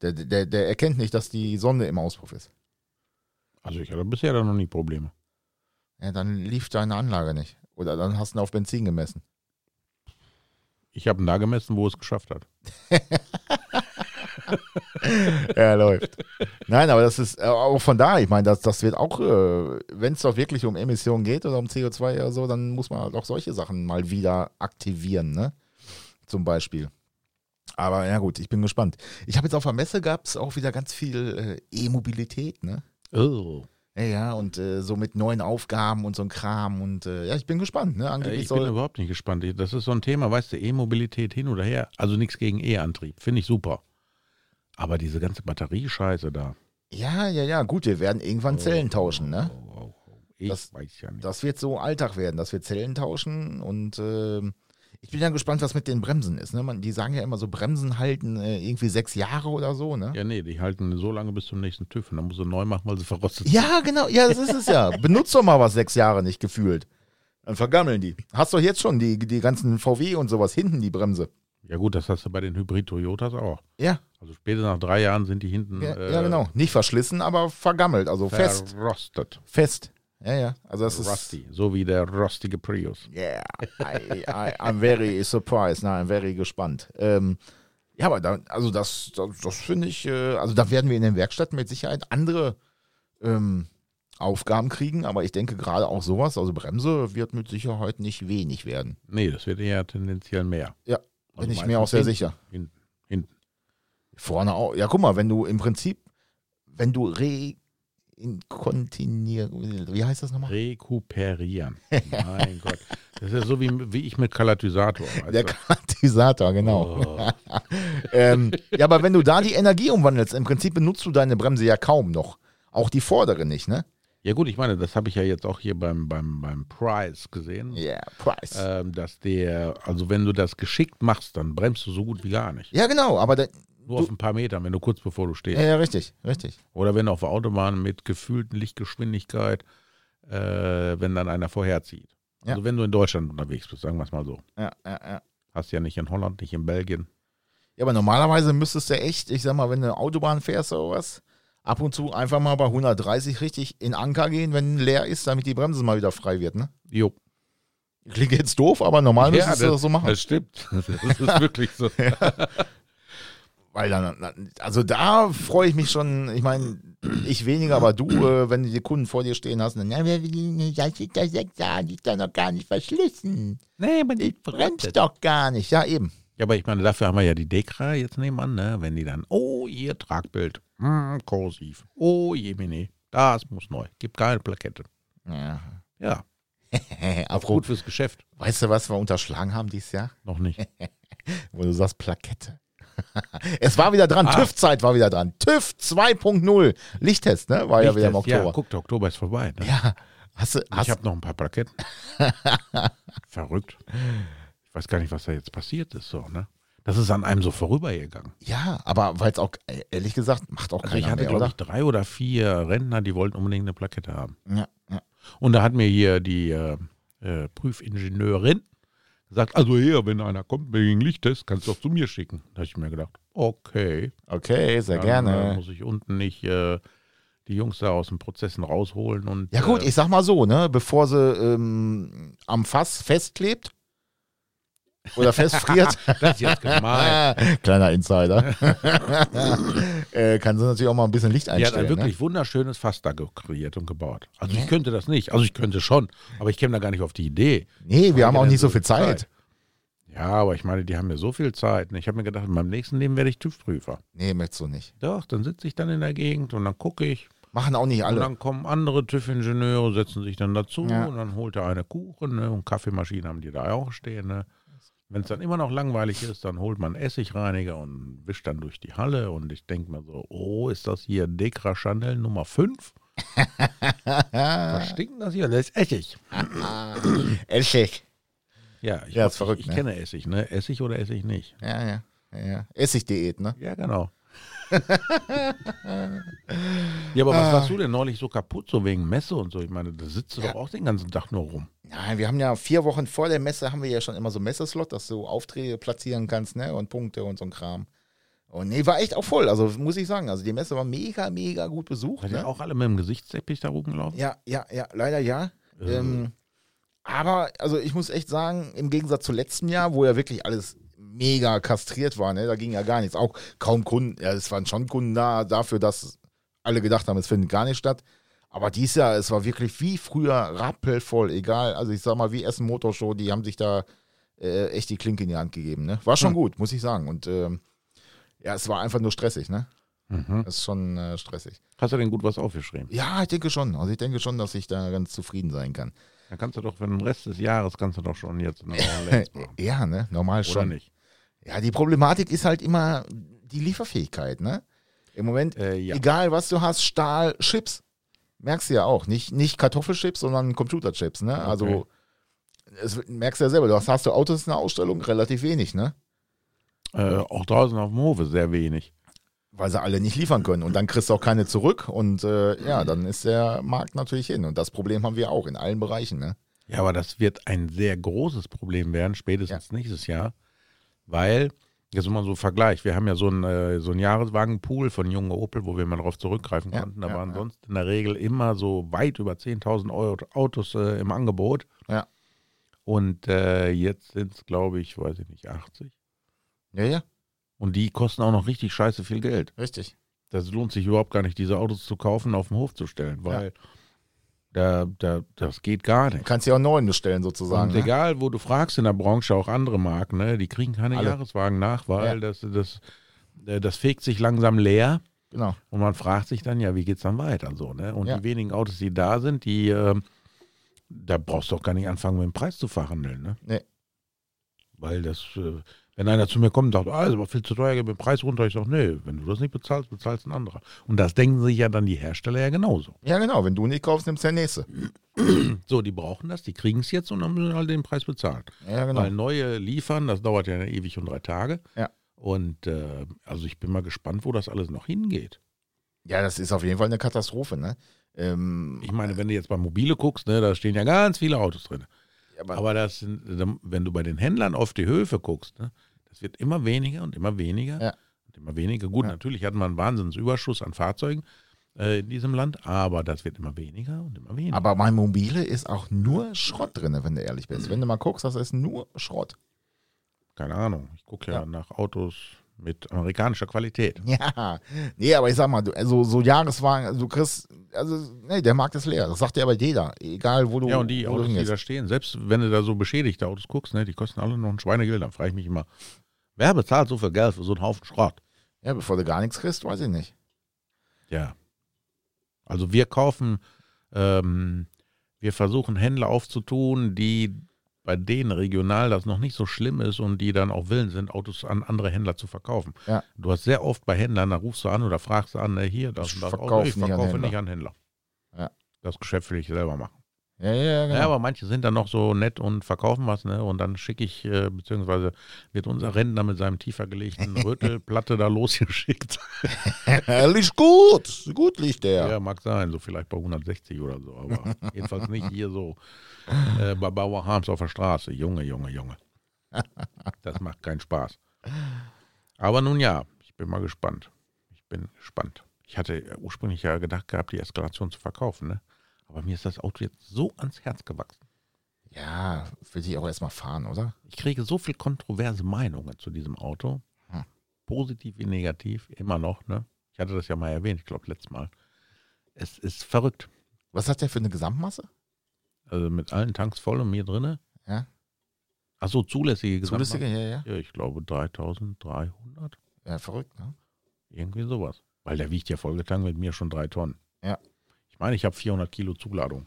Der, der, der erkennt nicht, dass die Sonde im Auspuff ist. Also ich hatte bisher da noch nie Probleme. Ja, dann lief deine Anlage nicht. Oder dann hast du ihn auf Benzin gemessen. Ich habe ihn da gemessen, wo es geschafft hat. <laughs> Ja, läuft. Nein, aber das ist äh, auch von da, ich meine, das, das wird auch, äh, wenn es doch wirklich um Emissionen geht oder um CO2 oder so, dann muss man halt auch solche Sachen mal wieder aktivieren, ne? Zum Beispiel. Aber ja gut, ich bin gespannt. Ich habe jetzt auf der Messe gab es auch wieder ganz viel äh, E-Mobilität, ne? Oh. Ja, ja, und äh, so mit neuen Aufgaben und so ein Kram und äh, ja, ich bin gespannt, ne? Äh, Angeblich Ich bin überhaupt nicht gespannt. Das ist so ein Thema, weißt du, E-Mobilität hin oder her. Also nichts gegen E-Antrieb. Finde ich super. Aber diese ganze Batteriescheiße da. ja, ja, ja, gut, wir werden irgendwann Zellen tauschen, ne? Oh, oh, oh. Ich Das- weiß ja nicht. Das wird so Alltag werden, dass wir Zellen tauschen und ähm, ich bin ja gespannt, was mit den Bremsen ist. Ne? Man, die sagen ja immer so, Bremsen halten äh, irgendwie sechs Jahre oder so, ne? ja, nee, die halten so lange bis zum nächsten TÜV. Und dann musst du neu machen, weil sie verrostet sind. Ja, genau, ja, das ist es ja. <laughs> Benutzt doch mal was sechs Jahre nicht gefühlt. Dann vergammeln die. Hast doch jetzt schon die, die ganzen VW und sowas hinten, die Bremse. Ja gut, das hast du bei den Hybrid-Toyotas auch. Ja, Also später nach drei Jahren sind die hinten ja, äh, ja genau. Nicht verschlissen, aber vergammelt, also fest. verrostet. Fest. Ja, ja. Also das ist. Rusty. So wie der rostige Prius. Yeah, I, I, I'm very surprised. Nein, very gespannt. Ähm, ja, aber da, also das, das, das finde ich, äh, also da werden wir in den Werkstätten mit Sicherheit andere ähm, Aufgaben kriegen, aber ich denke gerade auch sowas, also Bremse wird mit Sicherheit nicht wenig werden. Nee, das wird eher tendenziell mehr. Ja, Also bin ich mir auch sehr hinten. sicher. Hinten. Hinten. Vorne auch. Ja, guck mal, wenn du im Prinzip, wenn du re inkontinier, wie heißt das nochmal? Rekuperieren. <laughs> mein Gott. Das ist so wie, wie ich mit Katalysator. weißt Der du? Katalysator, genau. Oh. <laughs> ähm, ja, aber wenn du da die Energie umwandelst, im Prinzip benutzt du deine Bremse ja kaum noch. Auch die vordere nicht, ne? Ja gut, ich meine, das habe ich ja jetzt auch hier beim, beim, beim Price gesehen. Ja, yeah, Price. Ähm, dass der, also wenn du das geschickt machst, dann bremst du so gut wie gar nicht. ja, genau, aber der, Nur auf ein paar Metern, wenn du kurz bevor du stehst. ja, ja, richtig, richtig. Oder wenn du auf der Autobahn mit gefühlten Lichtgeschwindigkeit, äh, wenn dann einer vorherzieht. Also Ja. wenn du in Deutschland unterwegs bist, sagen wir es mal so. Ja, ja, ja. Hast ja nicht in Holland, nicht in Belgien. Ja, aber normalerweise müsstest du echt, ich sag mal, wenn du Autobahn fährst oder was, ab und zu einfach mal bei 130 richtig in Anker gehen, wenn leer ist, damit die Bremse mal wieder frei wird, ne? Jo. Klingt jetzt doof, aber normal müsstest du das so machen. Das stimmt. <laughs> Das ist wirklich so. <laughs> Weil dann, also da freue ich mich schon, ich meine, ich weniger, aber du, äh, wenn du die Kunden vor dir stehen hast, dann, ja, ist da sechs Jahre, die ist doch noch gar nicht verschlissen. Nee, man Die brennt doch gar nicht. Ja, eben. Ja, aber ich meine, dafür haben wir ja die Dekra jetzt nebenan, ne? Wenn die dann, oh, ihr Tragbild, hm, kursiv, oh, Jemine, das muss neu, gibt keine Plakette. Ja. Ja, <laughs> auch gut fürs Geschäft. weißt du, was wir unterschlagen haben dieses Jahr? Noch nicht. <laughs> Wo du sagst Plakette. <laughs> es war wieder dran, Ah. TÜV-Zeit war wieder dran. TÜV 2.0. Lichttest, ne? War ja wieder im das- Ja, Oktober. guck, der Oktober ist vorbei. Ne? Ja, hast du, ich hast, habe noch ein paar Plaketten. <laughs> Verrückt. Ich weiß gar nicht, was da jetzt passiert ist. So, ne? Das ist an einem so vorübergegangen. ja, aber weil es auch, äh, ehrlich gesagt, macht auch Also ich keiner hatte, mehr, oder? ich, drei oder vier Rentner, die wollten unbedingt eine Plakette haben. Ja, ja. Und da hat mir hier die äh, äh, Prüfingenieurin gesagt, also hier, wenn einer kommt wegen Lichttest, kannst du doch zu mir schicken. Da habe ich mir gedacht, okay. Okay, sehr Dann, Äh, gerne. muss ich unten nicht äh, die Jungs da aus den Prozessen rausholen und Ja gut, äh, ich sag mal so, ne, bevor sie ähm, am Fass festklebt oder festfriert, <laughs> das ist jetzt gemein. <laughs> kleiner Insider, <laughs> äh, kann sie natürlich auch mal ein bisschen Licht Die hat ein einstellen. wirklich wunderschönes Fass da kreiert und gebaut. Also ich könnte das nicht. Also ich könnte schon, aber ich käme da gar nicht auf die Idee. ne? Nee, wir haben auch nicht so viel Zeit. Ja, aber ich meine, die haben ja so viel Zeit. Und ich habe mir gedacht, in meinem nächsten Leben werde ich TÜV-Prüfer. Nee, möchtest du nicht. Doch, dann sitze ich dann in der Gegend und dann gucke ich. Machen auch nicht Und alle. dann kommen andere TÜV-Ingenieure, setzen sich dann dazu Ja. und dann holt er eine Kuchen ne? und Kaffeemaschinen haben die da auch stehen. Ne? Wenn es dann immer noch langweilig ist, dann holt man Essigreiniger und wischt dann durch die Halle und ich denke mir so, oh, ist das hier Dekra Chanel Nummer 5? <laughs> Was stinkt das hier? Das ist Essig. <coughs> Essig. Ja, ich, Ja, ich, verrückt, ich ne? kenne Essig, ne? Essig oder Essig nicht. Ja, ja. ja, ja. Essigdiät, ne? Ja, genau. <laughs> ja, aber was warst du denn neulich so kaputt, so wegen Messe und so? Ich meine, da sitzt du doch auch den ganzen Tag nur rum. Nein, wir haben ja vier Wochen vor der Messe haben wir ja schon immer so Messeslot, dass du Aufträge platzieren kannst, ne? Und Punkte und so ein Kram. Und nee, war echt auch voll. Also muss ich sagen, also die Messe war mega, mega gut besucht. Ihr Ne? auch alle mit dem Gesichtsteppich da rumgelaufen? Ja, ja, ja, leider ja. Äh. Ähm, aber also ich muss echt sagen, im Gegensatz zu letztem Jahr, wo ja wirklich alles mega kastriert war, ne, da ging ja gar nichts. Auch kaum Kunden, ja, es waren schon Kunden da dafür, dass alle gedacht haben, es findet gar nicht statt. Aber dieses Jahr, es war wirklich wie früher rappelvoll, egal. Also ich sag mal, wie Essen Motorshow, die haben sich da äh, echt die Klinke in die Hand gegeben. Ne? War schon Hm. gut, muss ich sagen. Und ähm, ja, es war einfach nur stressig, ne? Mhm. Das ist schon äh, stressig. Hast du denn gut was aufgeschrieben? Ja, ich denke schon. Also ich denke schon, dass ich da ganz zufrieden sein kann. Dann kannst du doch für den Rest des Jahres kannst du doch schon jetzt <laughs> machen. Ja, ne? Normal Oder schon. nicht? Ja, die Problematik ist halt immer die Lieferfähigkeit, ne? Im Moment, Äh, ja. egal was du hast, Stahl, Chips, merkst du ja auch. Nicht, nicht Kartoffelchips, sondern Computerchips, ne? Also, Okay. es, merkst du ja selber, du hast, hast du Autos in der Ausstellung, relativ wenig, ne? Äh, auch draußen auf dem Hofe sehr wenig. Weil sie alle nicht liefern können. Und dann kriegst du auch keine zurück und äh, ja, dann ist der Markt natürlich hin. Und das Problem haben wir auch in allen Bereichen, ne? Ja, aber das wird ein sehr großes Problem werden, spätestens nächstes Jahr, weil, jetzt mal so ein Vergleich, wir haben ja so einen, äh, so einen Jahreswagenpool von jungen Opel, wo wir mal darauf zurückgreifen Ja, konnten. Da ja, waren ja. sonst in der Regel immer so weit über 10.000 Euro Autos äh, im Angebot. Ja. Und äh, jetzt sind es, glaube ich, weiß ich nicht, 80. Ja, ja, Und die kosten auch noch richtig scheiße viel Geld. richtig. Das lohnt sich überhaupt gar nicht, diese Autos zu kaufen, auf den Hof zu stellen, weil da, da, das geht gar Du nicht. kannst ja auch neuen bestellen, sozusagen. Und Ne? egal, wo du fragst in der Branche, auch andere Marken, ne, die kriegen keine Alle. Jahreswagen nach, weil Ja. das, das, äh, das fegt sich langsam leer Genau. und man fragt sich dann, ja, wie geht's dann weiter? So, ne? Und Ja. die wenigen Autos, die da sind, die, ähm, da brauchst du auch gar nicht anfangen, mit dem Preis zu verhandeln. Ne? Nee. Weil das, äh, wenn einer zu mir kommt und sagt, ah, ist aber viel zu teuer, gib mir den Preis runter, ich sage, nee, wenn du das nicht bezahlst, bezahlst ein anderer. Und das denken sich ja dann die Hersteller ja genauso. Ja, genau. Wenn du nicht kaufst, nimmst du der nächste. So, die brauchen das, die kriegen es jetzt und dann müssen halt den Preis bezahlen. Ja, genau. Weil neue liefern, das dauert ja ewig und drei Tage. Ja. Und äh, also ich bin mal gespannt, wo das alles noch hingeht. Ja, das ist auf jeden Fall eine Katastrophe, ne? Ähm, Ich meine, wenn du jetzt bei Mobile guckst, ne, da stehen ja ganz viele Autos drin. aber, Aber das sind, wenn du bei den Händlern auf die Höfe guckst, ne, das wird immer weniger und immer weniger Ja. und immer weniger. Gut, Ja. natürlich hat man einen Wahnsinnsüberschuss an Fahrzeugen äh, in diesem Land, aber das wird immer weniger und immer weniger. aber mein Mobile ist auch nur Schrott drin, wenn du ehrlich bist. Wenn du mal guckst, das ist nur Schrott. Keine Ahnung, ich gucke ja, Ja. nach Autos mit amerikanischer Qualität. <laughs> Ja, nee, aber ich sag mal, du, also so Jahreswagen, also du kriegst, also, nee, der Markt ist leer. Das sagt dir aber jeder. Egal, wo du, Ja, und die Autos, die da stehen, selbst wenn du da so beschädigte Autos guckst, ne, die kosten alle noch ein Schweinegeld, dann frage ich mich immer, wer bezahlt so viel Geld für so einen Haufen Schrott? Ja, bevor du gar nichts kriegst, weiß ich nicht. Ja. Also wir kaufen, ähm, wir versuchen Händler aufzutun, die bei denen regional das noch nicht so schlimm ist und die dann auch willen sind, Autos an andere Händler zu verkaufen. Ja. Du hast sehr oft bei Händlern, da rufst du an oder fragst du an, ne, hier, das, Ich das Auto, verkauf ich nicht an verkaufe Händler. nicht an Händler. Ja. Das Geschäft will ich selber machen. Ja, ja, genau. Ja, aber manche sind dann noch so nett und verkaufen was, ne? Und dann schicke ich, äh, beziehungsweise wird unser Rentner mit seinem tiefer gelegten <laughs> Rötelplatte da losgeschickt. <laughs> liegt gut. Gut liegt der. Ja, mag sein, so vielleicht bei 160 oder so, aber <laughs> jedenfalls nicht hier so äh, bei Bauer Harms auf der Straße. Junge, Junge, Junge. Das macht keinen Spaß. Aber nun ja, ich bin mal gespannt. Ich bin gespannt. Ich hatte ursprünglich ja gedacht gehabt, die Eskalation zu verkaufen, ne? Aber mir ist das Auto jetzt so ans Herz gewachsen. Ja, will ich auch erstmal fahren, oder? Ich kriege so viel kontroverse Meinungen zu diesem Auto. Hm. Positiv wie negativ, immer noch, ne? Ich hatte das ja mal erwähnt, ich glaube, letztes Mal. Es ist verrückt. Was hat der für eine Gesamtmasse? Also mit allen Tanks voll und mir drinne. Ja. Achso, zulässige Gesamtmasse. Zulässige, ja, ja. Ja, ich glaube 3300. Ja, verrückt, ne? Irgendwie sowas. Weil der wiegt ja vollgetankt mit mir schon drei Tonnen. Ja. Ich meine, ich habe 400 Kilo Zuladung.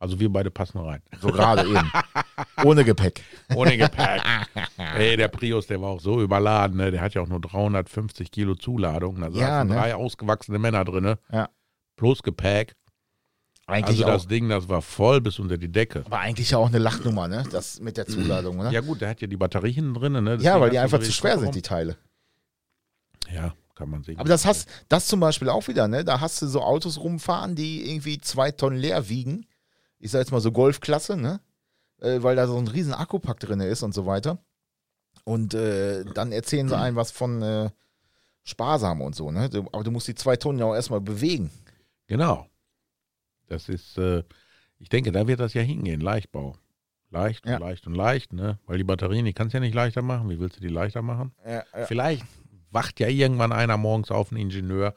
Also wir beide passen rein. So gerade eben. Ohne Gepäck. Ohne Gepäck. Ey, der Prius, der war auch so überladen. Ne? Der hat ja auch nur 350 Kilo Zuladung. Da Ja, saßen ne? drei ausgewachsene Männer drin. Ja. Plus Gepäck. Eigentlich also das auch. Ding, das war voll bis unter die Decke. War eigentlich ja auch eine Lachnummer, ne? Das mit der Zuladung, ne? Ja gut, der hat ja die Batterie hinten drin. Ne? Ja, weil die einfach zu schwer sind, die Teile. Ja, kann man sehen. Aber das hast, das zum Beispiel auch wieder, ne? Da hast du so Autos rumfahren, die irgendwie zwei Tonnen leer wiegen. Ich sag jetzt mal so Golfklasse, ne? Äh, weil da so ein riesen Akkupack drin ist und so weiter. Und äh, dann erzählen sie einem was von äh, sparsam und so, ne? Du, aber du musst die zwei Tonnen ja auch erstmal bewegen. Genau. Das ist, äh, ich denke, da wird das ja hingehen, Leichtbau. Leicht und Ja. leicht und leicht, ne? Weil die Batterien, die kannst du ja nicht leichter machen. Wie willst du die leichter machen? Ja, ja. Vielleicht wacht ja irgendwann einer morgens auf, ein Ingenieur,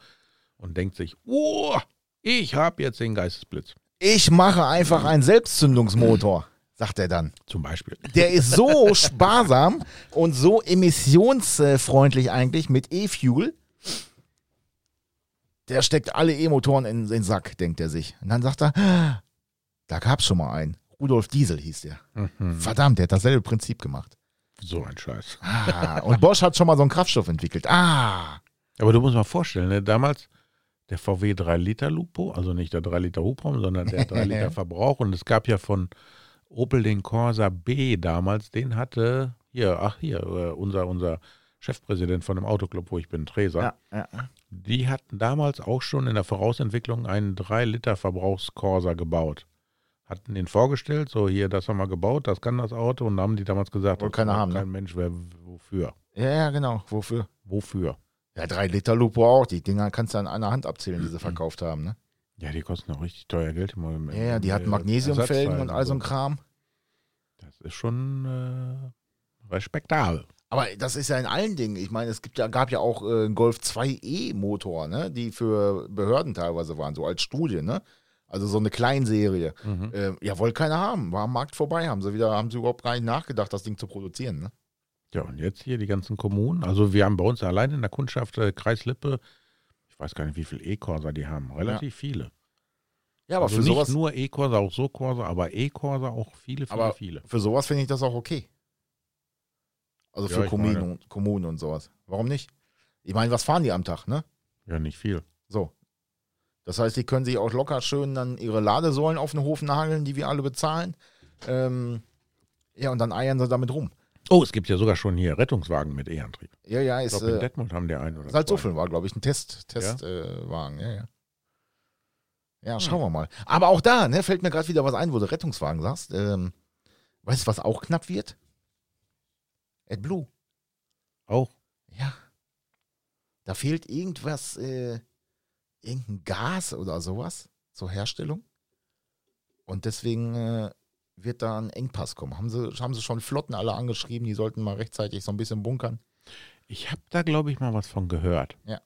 und denkt sich, oh, ich habe jetzt den Geistesblitz. Ich mache einfach einen Selbstzündungsmotor, sagt er dann. Zum Beispiel. Der ist so <laughs> sparsam und so emissionsfreundlich eigentlich mit E-Fuel. Der steckt alle E-Motoren in den Sack, denkt er sich. Und dann sagt er, "Ah, da gab's schon mal einen. Rudolf Diesel hieß der. Mhm. Verdammt, der hat dasselbe Prinzip gemacht. So ein Scheiß. Ah, und Bosch hat schon mal so einen Kraftstoff entwickelt. Ah, Aber du musst mal vorstellen, ne, damals der VW 3 Liter Lupo, also nicht der 3 Liter Hubraum, sondern der <laughs> 3 Liter Verbrauch. Und es gab ja von Opel den Corsa B damals, den hatte hier, ach hier, äh, unser, unser Chefpräsident von dem Autoclub, wo ich bin, Treser. ja, ja. Die hatten damals auch schon in der Vorausentwicklung einen 3 Liter Verbrauchscorsa gebaut. Hatten den vorgestellt, so hier, das haben wir gebaut, das kann das Auto. Und da haben die damals gesagt, Wollte keiner haben, ne? Kein Mensch, wer, wofür? Ja, ja, genau. Wofür? Wofür? Ja, drei Liter Lupo auch. Die Dinger kannst du an einer Hand abzählen, die sie verkauft haben. Ne? Ja, die kosten auch richtig teuer Geld. Im, im, Ja, ja, die hatten Magnesiumfelgen und all so ein Kram. Das ist schon äh, respektabel. Aber das ist ja in allen Dingen. Ich meine, es gibt ja, gab ja auch äh, einen Golf 2e Motor, ne, die für Behörden teilweise waren, so als Studie, ne? Also so eine Kleinserie. Mhm. Ähm, ja, wollte keiner haben. War am Markt vorbei. Haben sie wieder, haben sie überhaupt gar nicht nachgedacht, das Ding zu produzieren, ne? Ja, und jetzt hier die ganzen Kommunen. Also wir haben bei uns allein in der Kundschaft äh, Kreis Lippe, ich weiß gar nicht, wie viele E-Corsa die haben. Relativ viele. Ja, aber also für nicht sowas, nur E-Corsa, auch so Corsa, aber E-Corsa auch viele, viele, Aber- viele. für sowas finde ich das auch okay. Also Ja, für Kommunen, Kommunen und sowas. Warum nicht? Ich meine, was fahren die am Tag, ne? Ja, nicht viel. So. Das heißt, die können sich auch locker schön dann ihre Ladesäulen auf den Hof nageln, die wir alle bezahlen. Ähm, ja, und dann eiern sie damit rum. Oh, es gibt ja sogar schon hier Rettungswagen mit E-Antrieb. Ja, ja, Ich ist glaube, in äh, Detmold haben der einen oder zwei. Salzuffeln war, glaube ich, ein Test, Testwagen. Äh, Wagen. ja, ja. Ja, schauen wir mal. Aber auch da, ne, fällt mir gerade wieder was ein, wo du Rettungswagen sagst. Ähm, weißt du, was auch knapp wird? AdBlue. Auch. Ja. Da fehlt irgendwas, äh, irgendein Gas oder sowas zur Herstellung. Und deswegen äh, wird da ein Engpass kommen. Haben sie, haben sie schon Flotten alle angeschrieben, die sollten mal rechtzeitig so ein bisschen bunkern. Ich habe da, glaube ich, mal was von gehört. Ja.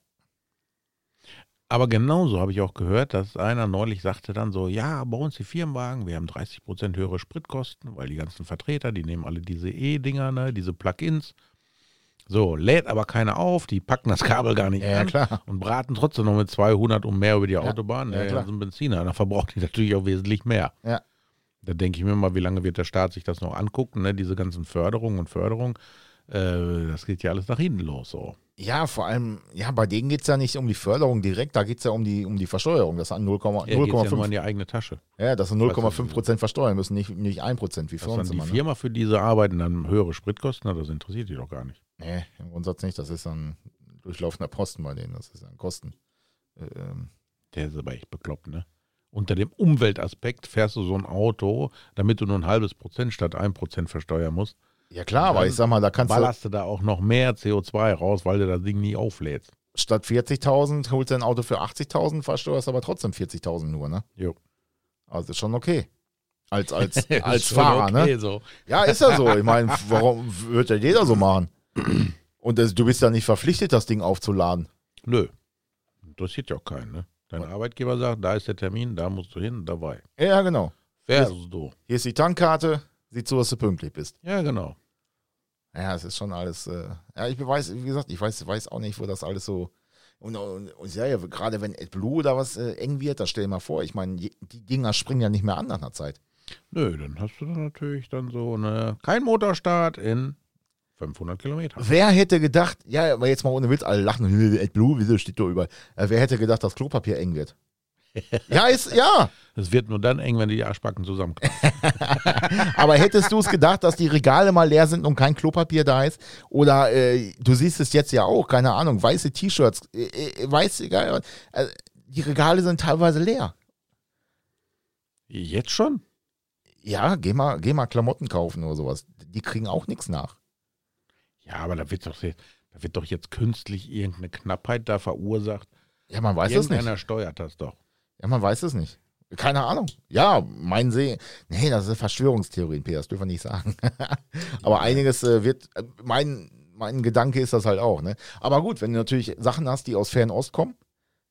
Aber genauso habe ich auch gehört, dass einer neulich sagte dann so, ja, bei uns die Firmenwagen, wir haben 30 Prozent höhere Spritkosten, weil die ganzen Vertreter, die nehmen alle diese E-Dinger, ne, diese Plugins. So, lädt aber keiner auf, die packen das Kabel gar nicht Ja, an klar. und braten trotzdem noch mit 200 und mehr über die Autobahn. ja, Ja, klar. so ein Benziner, da verbraucht die natürlich auch wesentlich mehr. Ja. Da denke ich mir mal, wie lange wird der Staat sich das noch angucken, ne? diese ganzen Förderungen und Förderungen. Äh, das geht ja alles nach hinten los. So. Ja, vor allem, ja, bei denen geht es ja nicht um die Förderung direkt, da geht es ja um die, um die Versteuerung. Das an 0,5 Ja, ja nur 0,5 in die eigene Tasche. ja, das sind Weißt 0,5 du, Prozent versteuern müssen, nicht, nicht 1 Prozent wie Dass dann die. Ne? Firma für diese Arbeiten dann höhere Spritkosten hat, das interessiert die doch gar nicht. Nee, im Grundsatz nicht. Das ist ein durchlaufender Posten bei denen. Das ist ein Kosten. Ähm, Der ist aber echt bekloppt, ne? Unter dem Umweltaspekt fährst du so ein Auto, damit du nur ein halbes Prozent statt ein Prozent versteuern musst, ja, klar, aber ich sag mal, da kannst du ballerst du da auch noch mehr CO2 raus, weil du das Ding nie auflädst. statt 40.000 holst du ein Auto für 80.000, versteuerst aber trotzdem 40.000 nur, ne? Jo. Also ist schon okay. Als, als, <laughs> als Ist schon Fahrer, okay, ne? So. Ja, ist ja so. Ich meine, warum wird ja jeder so machen? Und das, du bist ja nicht verpflichtet, das Ding aufzuladen. Nö. Interessiert ja auch keinen, ne? Dein Arbeitgeber sagt, da ist der Termin, da musst du hin, dabei. Ja, genau. Fährst du. Hier ist die Tankkarte, sieh zu, dass du pünktlich bist. Ja, genau. Ja, es ist schon alles. Äh, ja, ich weiß, wie gesagt, ich weiß, weiß auch nicht, wo das alles so. Und, und, und ja, ja, gerade wenn AdBlue oder was äh, eng wird, da stell dir mal vor, ich meine, die die Dinger springen ja nicht mehr an nach einer Zeit. Nö, dann hast du dann natürlich dann so eine, kein Motorstart in 500 Kilometern. Wer hätte gedacht, ja, aber jetzt mal ohne Witz, alle lachen, <laughs> AdBlue, wieso steht da überall? Äh, wer hätte gedacht, dass Klopapier eng wird? <laughs> ja, ist, ja, Es wird nur dann eng, wenn die Arschbacken zusammenkommen. <laughs> Aber hättest du es gedacht, dass die Regale mal leer sind und kein Klopapier da ist? Oder äh, du siehst es jetzt ja auch, keine Ahnung, weiße T-Shirts, äh, äh, weiß, egal. Äh, die Regale sind teilweise leer. Jetzt schon? Ja, geh mal, geh mal Klamotten kaufen oder sowas. Die kriegen auch nichts nach. Ja, aber da wird doch, da wird doch jetzt künstlich irgendeine Knappheit da verursacht. Ja, man weiß es nicht. Irgendeiner steuert das doch. Ja, man weiß es nicht. Keine Ahnung. Ja, mein See. Nee, das ist Verschwörungstheorien, Peter, das dürfen wir nicht sagen. <laughs> Aber einiges äh, wird, äh, mein, mein Gedanke ist das halt auch. Ne? Aber gut, wenn du natürlich Sachen hast, die aus Fernost kommen,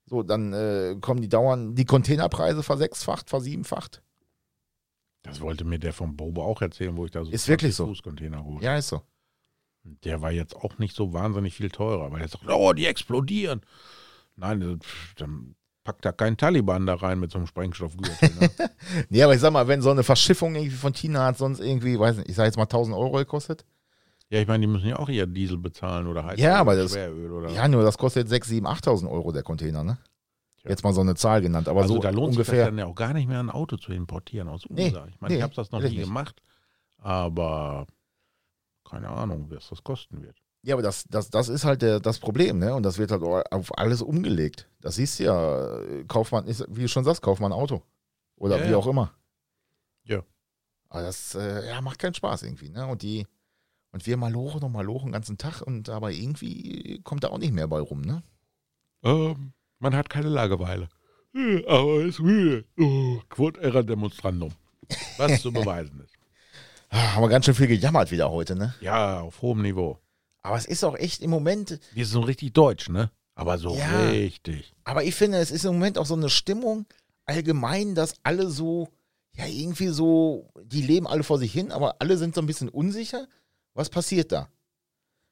so, dann äh, kommen die dauern, die Containerpreise versechsfacht, versiebenfacht. Das wollte mir der vom Bobo auch erzählen, wo ich da so Ist wirklich so. Fußcontainer hole. Ja, ist so. Der war jetzt auch nicht so wahnsinnig viel teurer, weil er sagt, oh, die explodieren. Nein, dann packt da kein Taliban da rein mit so einem Sprengstoffgürtel. Ne? <laughs> nee, aber ich sag mal, wenn so eine Verschiffung irgendwie von China hat sonst irgendwie, weiß nicht, ich sag jetzt mal 1000 Euro gekostet. ja, ich meine, die müssen ja auch ihr Diesel bezahlen oder Heizöl Ja, aber das- Schweröl oder Ja, nur das kostet 6, 7, 8000 Euro der Container, ne? Ja. Jetzt mal so eine Zahl genannt, aber also so da lohnt sich ungefähr. das dann ja auch gar nicht mehr, ein Auto zu importieren aus Nee, USA. Ich meine, nee, ich habe das noch nie gemacht, aber keine Ahnung, was das kosten wird. Ja, aber das, das, das ist halt der, das Problem, ne? Und das wird halt auf alles umgelegt. Das siehst du ja, äh, kauft man, ist, wie du schon sagst, kauft man ein Auto. Oder Ja, wie ja. auch immer. Ja. Aber das äh, ja, macht keinen Spaß irgendwie, ne? Und die, und wir malochen und malochen den ganzen Tag und aber irgendwie kommt da auch nicht mehr bei rum, ne? Ähm, man hat keine Langeweile. Äh, Aber es ist müde. Oh, Quod demonstrandum. Was zu <laughs> beweisen ist. Ah, haben wir ganz schön viel gejammert wieder heute, ne? Ja, auf hohem Niveau. Aber es ist auch echt im Moment, Wir sind so richtig deutsch, ne? Aber so Ja. richtig. aber ich finde, es ist im Moment auch so eine Stimmung allgemein, dass alle so, ja, irgendwie so, die leben alle vor sich hin, aber alle sind so ein bisschen unsicher. Was passiert da?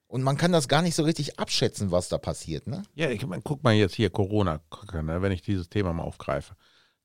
Und man kann das gar nicht so richtig abschätzen, was da passiert, ne? Ja, ich meine, guck mal jetzt hier Corona, ne, wenn ich dieses Thema mal aufgreife.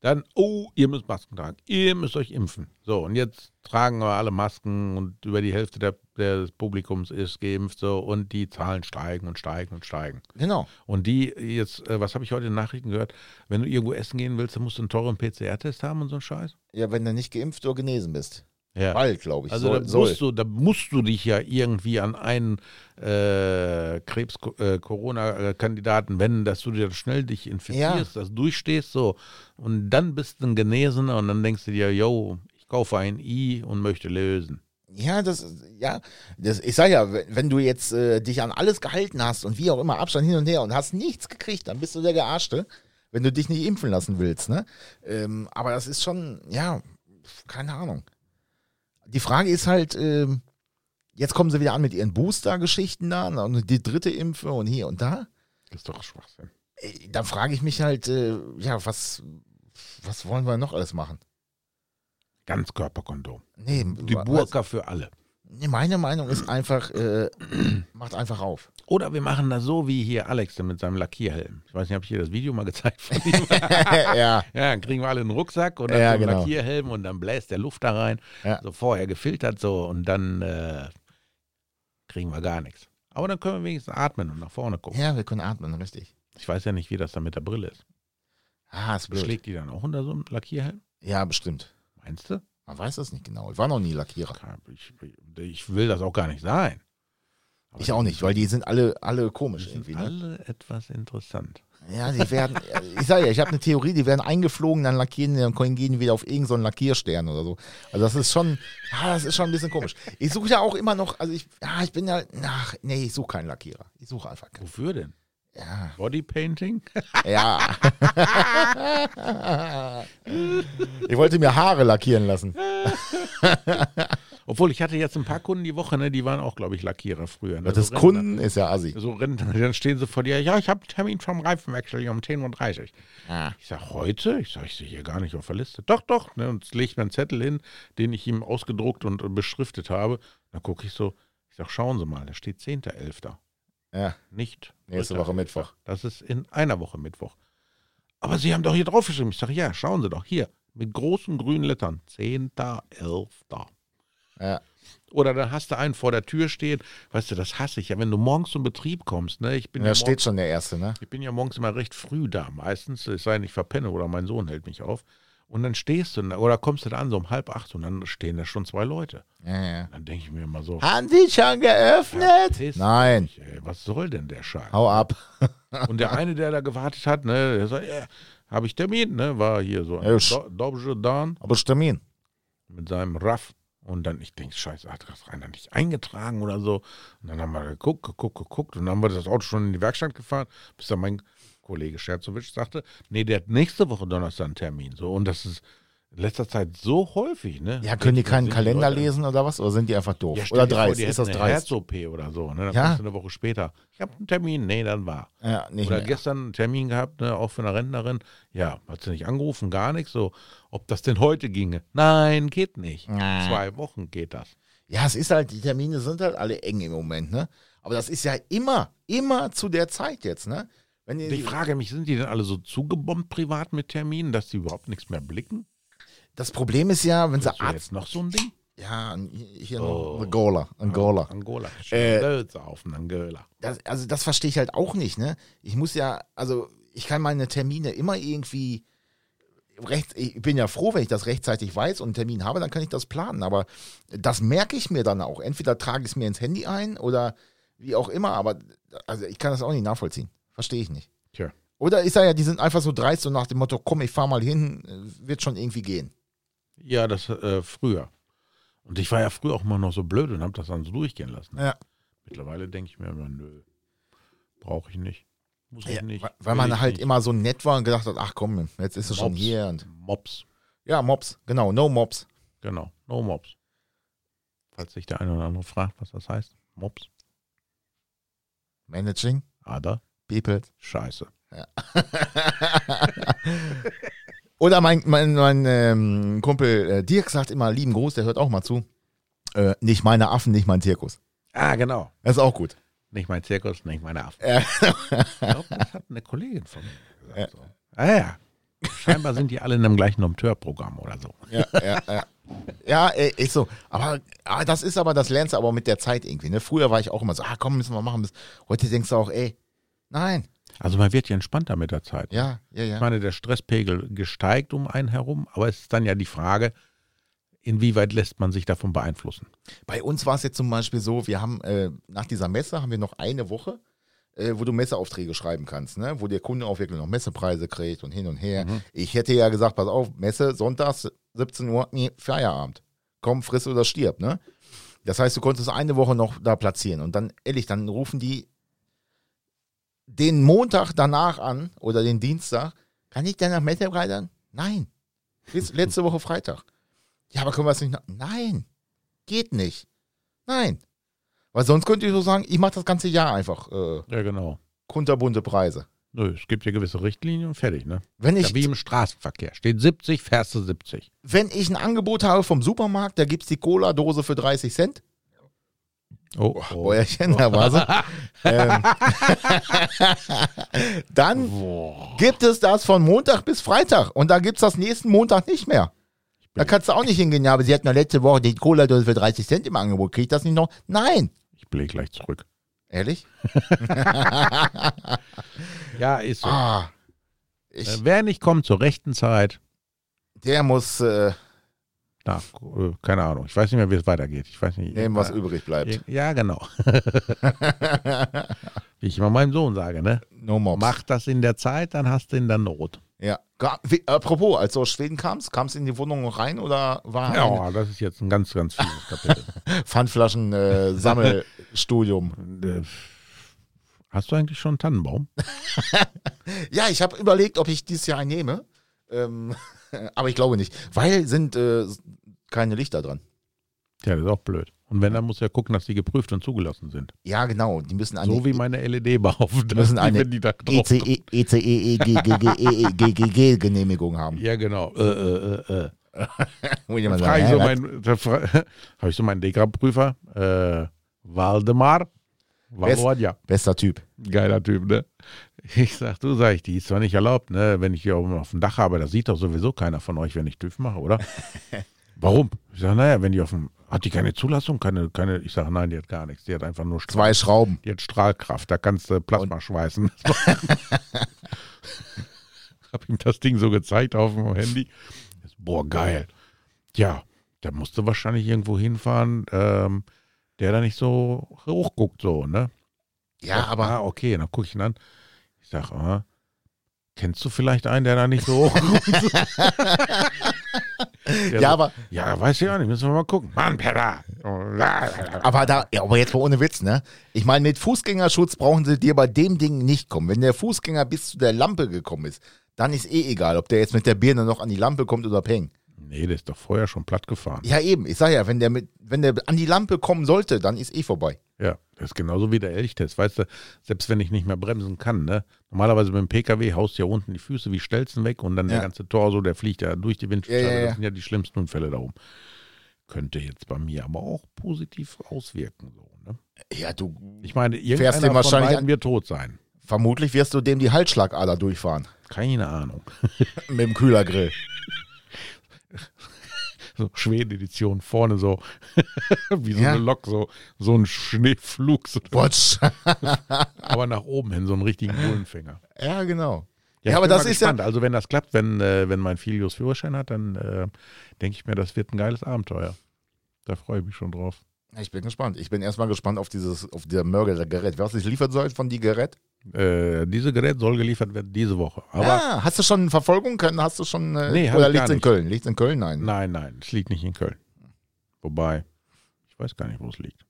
Dann, oh, ihr müsst Masken tragen, ihr müsst euch impfen. So, und jetzt tragen wir alle Masken und über die Hälfte der, des Publikums ist geimpft so und die Zahlen steigen und steigen und steigen. Genau. Und die jetzt, äh, was habe ich heute in den Nachrichten gehört, wenn du irgendwo essen gehen willst, dann musst du einen teuren PCR-Test haben und so einen Scheiß. Ja, wenn du nicht geimpft oder genesen bist. Ja. Bald, glaube ich. Also soll, da, soll. musst du, da musst du dich ja irgendwie an einen äh, Krebs-Corona-Kandidaten wenden, dass du dir schnell dich infizierst, das durchstehst so und dann bist du ein Genesener und dann denkst du dir, yo, ich kaufe ein I und möchte lösen. Ja, das, ja, das, ich sag ja, wenn, wenn du jetzt äh, dich an alles gehalten hast und wie auch immer Abstand hin und her und hast nichts gekriegt, dann bist du der Gearschte, wenn du dich nicht impfen lassen willst, ne? Ähm, aber das ist schon, ja, keine Ahnung. Die Frage ist halt, ähm, jetzt kommen sie wieder an mit ihren Booster-Geschichten da und die dritte Impfe und hier und da. Das ist doch Schwachsinn. Äh, Da frage ich mich halt, äh, ja, was, was wollen wir noch alles machen? Ganzkörperkondom. Nee, Die Burka für alle. Nee, meine Meinung ist einfach, äh, <clears throat> macht einfach auf. Oder wir machen das so wie hier Alex mit seinem Lackierhelm. Ich weiß nicht, habe ich dir das Video mal gezeigt von ihm? <laughs> ja, Ja, dann kriegen wir alle einen Rucksack und dann Ja, so einen genau. Lackierhelm und dann bläst der Luft da rein. Ja. So vorher gefiltert so und dann äh, kriegen wir gar nichts. Aber dann können wir wenigstens atmen und nach vorne gucken. ja, wir können atmen, richtig. Ich weiß ja nicht, wie das dann mit der Brille ist. Ah, ist blöd. Schlägt die dann auch unter so einem Lackierhelm? Ja, bestimmt. Meinst du? Man weiß das nicht genau. Ich war noch nie Lackierer. Ich, ich will das auch gar nicht sein. Aber Ich auch nicht, weil die sind alle, alle die komisch sind irgendwie. Ne? alle etwas interessant. Ja, die werden, <laughs> ich sage ja, ich habe eine Theorie, die werden eingeflogen, dann lackieren, dann gehen die wieder auf irgendeinen so Lackierstern oder so. Also das ist schon, ja, das ist schon ein bisschen komisch. Ich suche ja auch immer noch, also ich, ja, ich bin ja, ach, nee, ich suche keinen Lackierer. Ich suche einfach keinen. Wofür denn? Ja, Bodypainting? ja. <laughs> ich wollte mir Haare lackieren lassen. <laughs> Obwohl, ich hatte jetzt ein paar Kunden die Woche, ne, die waren auch, glaube ich, Lackierer früher. Ne? Das So. Kunden, ist ja assi. So Rentner, <laughs> dann stehen sie vor dir, ja, ich habe Termin vom Reifenwechsel hier um 10.30 Uhr. Ah. Ich sage, heute? Ich sage, ich sehe hier gar nicht auf der Liste. Doch, doch. Ne, und legt mir einen Zettel hin, den ich ihm ausgedruckt und äh, beschriftet habe. Dann gucke ich so, ich sage, schauen Sie mal, da steht 10.11. Ja, Nicht. nächste 3.11.. Woche Mittwoch. Das ist in einer Woche Mittwoch. Aber Sie haben doch hier draufgeschrieben. Ich sage, ja, schauen Sie doch, hier, mit großen grünen Lettern. 10.11. Ja. Oder dann hast du einen vor der Tür stehen. Weißt du, das hasse ich ja, wenn du morgens zum Betrieb kommst. Ne? Ich bin Da ja steht morgens, schon der Erste, ne? ich bin ja morgens immer recht früh da, meistens. Es sei denn, ich verpenne oder mein Sohn hält mich auf. Und dann stehst du, da- oder kommst du da an, so um halb acht, und dann stehen da schon zwei Leute. Ja, ja. Dann denke ich mir immer so, Haben Sie schon geöffnet? piss Nein. dich, ey, was soll denn der Scheiß? Hau ab. <laughs> Und der eine, der da gewartet hat, ne, der sagt, ja, habe ich Termin, ne, war hier so Ja, ein sch- Do- Dobje Dan Aber Stamin. mit seinem Raff. Und dann, ich denke, scheiße, hat das Rainer nicht eingetragen oder so. Und dann haben wir geguckt, geguckt, geguckt und dann haben wir das Auto schon in die Werkstatt gefahren, bis dann mein Kollege Scherzowitsch sagte, nee, der hat nächste Woche Donnerstag einen Termin. So, und das ist in letzter Zeit so häufig, ne? Ja, können die keinen Kalender Leute- lesen oder was? Oder sind die einfach doof? Ja, oder vor, dreist? die Ist das dreist? Herz-OP oder so, ne? Dann Ja. eine Woche später. Ich habe einen Termin, nee, dann war. Ja, nicht Oder mehr. gestern einen Termin gehabt, ne, auch für eine Rentnerin. Ja, hat sie nicht angerufen, gar nichts. So, ob das denn heute ginge? Nein, geht nicht. Nee. Zwei Wochen geht das. Ja, es ist halt, die Termine sind halt alle eng im Moment, ne? Aber das ist ja immer, immer zu der Zeit jetzt, ne? Wenn ihr, ich frage mich, sind die denn alle so zugebombt privat mit Terminen, dass die überhaupt nichts mehr blicken? das Problem ist ja, wenn sie Das wäre Arzt. jetzt noch so ein Ding? Ja, hier Oh. noch Angola. Angola. Angola. Äh, auf Angola. Das, also das verstehe ich halt auch nicht, ne? Ich muss ja, also ich kann meine Termine immer irgendwie recht, ich bin ja froh, wenn ich das rechtzeitig weiß und einen Termin habe, dann kann ich das planen. Aber das merke ich mir dann auch. Entweder trage ich es mir ins Handy ein oder wie auch immer, aber also ich kann das auch nicht nachvollziehen. Verstehe ich nicht. Tja. Oder ist er ja, die sind einfach so dreist und nach dem Motto, komm, ich fahr mal hin, äh, wird schon irgendwie gehen. Ja, das äh, früher. Und ich war ja früher auch immer noch so blöd und habe das dann so durchgehen lassen. Ja. Mittlerweile denke ich mir immer, nö, brauche ich nicht. Muss ich Ja, nicht. weil- man ich halt nicht. immer so nett war und gedacht hat, ach komm, jetzt ist es schon hier und Mops. ja, Mops, genau, no Mops. Genau, no Mops. Falls sich der eine oder andere fragt, was das heißt. Mops, Managing, Ada, people. Scheiße. <laughs> Oder mein, mein, mein ähm, Kumpel äh, Dirk sagt immer, lieben Gruß, der hört auch mal zu. Äh, nicht meine Affen, nicht mein Zirkus. Ah, genau. Das ist auch gut. Nicht mein Zirkus, nicht meine Affen. Ja. Ich glaube, das hat eine Kollegin von mir gesagt. So. Ah ja. Scheinbar sind die alle in einem gleichen Dompteurprogramm oder so. ja, ja, ja. Ja, ist so. Aber ah, das ist aber, das lernst du aber mit der Zeit irgendwie. Ne? Früher war ich auch immer so, ah komm, müssen wir machen. Heute denkst du auch, ey, nein. Also man wird ja entspannter mit der Zeit. Ja, ja, Ich ja. meine, der Stresspegel gesteigt um einen herum, aber es ist dann ja die Frage, inwieweit lässt man sich davon beeinflussen? Bei uns war es jetzt zum Beispiel so, wir haben äh, nach dieser Messe haben wir noch eine Woche, äh, wo du Messeaufträge schreiben kannst, ne? wo der Kunde auch wirklich noch Messepreise kriegt und hin und her. Mhm. Ich hätte ja gesagt, pass auf, Messe, Sonntags, 17 Uhr, nee, Feierabend. Komm, friss oder stirb, ne? Das heißt, du konntest eine Woche noch da platzieren und dann, ehrlich, dann rufen die den Montag danach an oder den Dienstag, kann ich denn nach Messe reitern? Nein. Bis letzte Woche Freitag. Ja, aber können wir es nicht? Nein. Geht nicht. Nein. Weil sonst könnte ich so sagen, ich mache das ganze Jahr einfach äh, Ja, genau. kunterbunte Preise. Nö, es gibt ja gewisse Richtlinien und fertig, ne? Wenn Ja, ich, wie im Straßenverkehr. Steht 70, fährst du 70. wenn ich ein Angebot habe vom Supermarkt, da gibt es die Cola-Dose für 30 Cent. Oh, Bäuerchen, da war sie. <laughs> ähm, <laughs> dann Boah. gibt es das von Montag bis Freitag und da gibt es das nächsten Montag nicht mehr. Da kannst du auch nicht hingehen, ja, aber sie hatten ja letzte Woche die Cola-Dose für 30 Cent im Angebot. Krieg ich das nicht noch? Nein. Ich blähe gleich zurück. Ehrlich? <laughs> Ja, ist so. Ah. Ich, Äh, Wer nicht kommt zur rechten Zeit, der muss äh, na, äh, keine Ahnung. Ich weiß nicht mehr, wie es weitergeht. Ich weiß nicht. nehmen, was Äh, übrig bleibt. Ja, genau. <laughs> <laughs> Wie ich immer meinem Sohn sage, ne? No more. Mach das in der Zeit, dann hast du in der Not. Ja. Wie- Apropos, als du aus Schweden kamst, kamst du in die Wohnung rein oder war Ja, ein das ist jetzt ein ganz, ganz fieses Kapitel. <laughs> Pfandflaschen-Sammelstudium? <laughs> Äh, Hast du eigentlich schon einen Tannenbaum? <laughs> ja, ich habe überlegt, ob ich dieses Jahr einen nehme. Ähm, aber ich glaube nicht. Weil sind äh, keine Lichter dran. Ja, das ist auch blöd. Und wenn, dann muss ja gucken, dass die geprüft und zugelassen sind. Ja, genau. Die müssen eine So wie meine LED-Beauftragten, müssen eine wenn die da drauf ECE, ECE, GGG Genehmigung haben. Ja, genau. Äh, äh, äh, äh. <laughs> Frage <laughs> habe ich so meinen Degra-Prüfer, äh, Waldemar, Wallodia, Bester Typ. geiler Typ, ne? Ich sag, du sag ich, die ist zwar nicht erlaubt, ne? Wenn ich hier oben auf dem Dach habe, da sieht doch sowieso keiner von euch, wenn ich TÜV mache, oder? <laughs> Warum? Ich sage, naja, wenn die auf dem, hat die keine Zulassung, keine, keine, ich sage, nein, die hat gar nichts, die hat einfach nur Strahl, Zwei Schrauben. die hat Strahlkraft, da kannst du Plasma schweißen. <laughs> <laughs> Hab ihm das Ding so gezeigt auf dem Handy. Boah, geil. Ja, da musste wahrscheinlich irgendwo hinfahren, ähm, der da nicht so hoch guckt, so, ne? Ja, Sag, aber Ah, okay, dann gucke ich ihn an. Ich sag, ah, kennst du vielleicht einen, der da nicht so hoch guckt? Der <laughs> ja, so, aber ja, weiß ich auch nicht, müssen wir mal gucken. Mann, Pepper. Aber da, ja, aber jetzt mal ohne Witz, ne? Ich meine, mit Fußgängerschutz brauchen sie dir bei dem Ding nicht kommen. Wenn der Fußgänger bis zu der Lampe gekommen ist, dann ist eh egal, ob der jetzt mit der Birne noch an die Lampe kommt oder peng. Nee, der ist doch vorher schon platt gefahren. Ja, eben. Ich sag ja, wenn der mit, wenn der an die Lampe kommen sollte, dann ist eh vorbei. Ja, ist genauso wie der Elchtest. Weißt du, selbst wenn ich nicht mehr bremsen kann, ne? Normalerweise mit dem PKW haust du ja unten die Füße wie Stelzen weg und dann Ja. der ganze Torso, der fliegt ja durch die Windschutzscheibe. Ja, ja. Das sind ja die schlimmsten Unfälle da oben. Könnte jetzt bei mir aber auch positiv auswirken. So, ne? Ja, du, Ich meine, Fährst irgendeiner dem von wahrscheinlich an- wird tot sein. vermutlich wirst du dem die Halsschlagader durchfahren. Keine Ahnung. <laughs> mit dem Kühlergrill. <laughs> So Schweden-Edition, vorne so <laughs> wie so Ja. eine Lok, so, so ein Schneeflug, so, <laughs> aber nach oben hin, so einen richtigen Bullenfänger. ja, genau. Ja, Ja, aber das ist ja- gespannt. Also wenn das klappt, wenn, äh, wenn mein Filius Führerschein hat, dann äh, denke ich mir, das wird ein geiles Abenteuer. Da freue ich mich schon drauf. Ich bin gespannt. Ich bin erstmal gespannt auf dieses, auf der Mörder-Gerät. Was ist liefert soll von die Gerät? Äh, dieses Gerät soll geliefert werden diese Woche. Aber ah, hast du schon Verfolgung können? Hast du schon, äh, Nee, hab oder liegt gar in. Köln? Liegt in Köln? Nein. nein, nein, es liegt nicht in Köln. Wobei, ich weiß gar nicht, wo es liegt.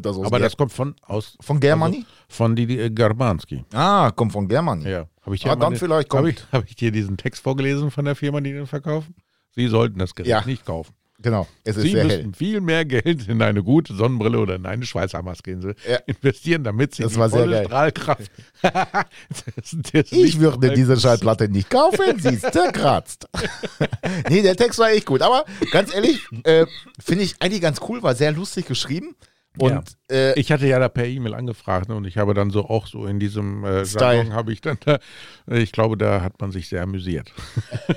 Das Aber Ger- das kommt von aus von Germany? von die, die äh, Garbanski. ah, kommt von Germany. Ja, habe ich dir ah, dann meine- vielleicht kommt. Habe ich, hab ich dir diesen Text vorgelesen von der Firma, die den verkaufen? Sie sollten das Gerät Ja. nicht kaufen. Genau, es ist Sie sehr müssten hell. viel mehr Geld in eine gute Sonnenbrille oder in eine Schweißermaske Ja. investieren, damit sie Das die volle. Strahlkraft. <laughs> <laughs> das, das Ich würde diese Schallplatte nicht kaufen, sie ist zerkratzt. <laughs> nee, der Text war echt gut. Aber ganz ehrlich, äh, finde ich eigentlich ganz cool, war sehr lustig geschrieben. Und äh, Ich hatte ja da per E-Mail angefragt ne, und ich habe dann so auch so in diesem äh, Style. Habe ich dann da, ich glaube, da hat man sich sehr amüsiert.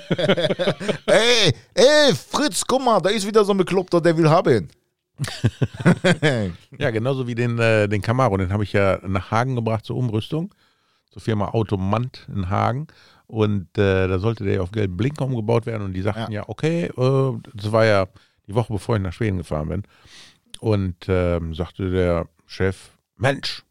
<laughs> ey, ey, Fritz, guck mal, da ist wieder so ein Bekloppter, der will haben. <laughs> Ja, genauso wie den, äh, den Camaro, den habe ich ja nach Hagen gebracht zur Umrüstung, zur Firma Automant in Hagen. Und äh, da sollte der auf gelben Blinker umgebaut werden. Und die sagten ja, okay, äh, das war ja die Woche, bevor ich nach Schweden gefahren bin. Und ähm, sagte der Chef, Mensch,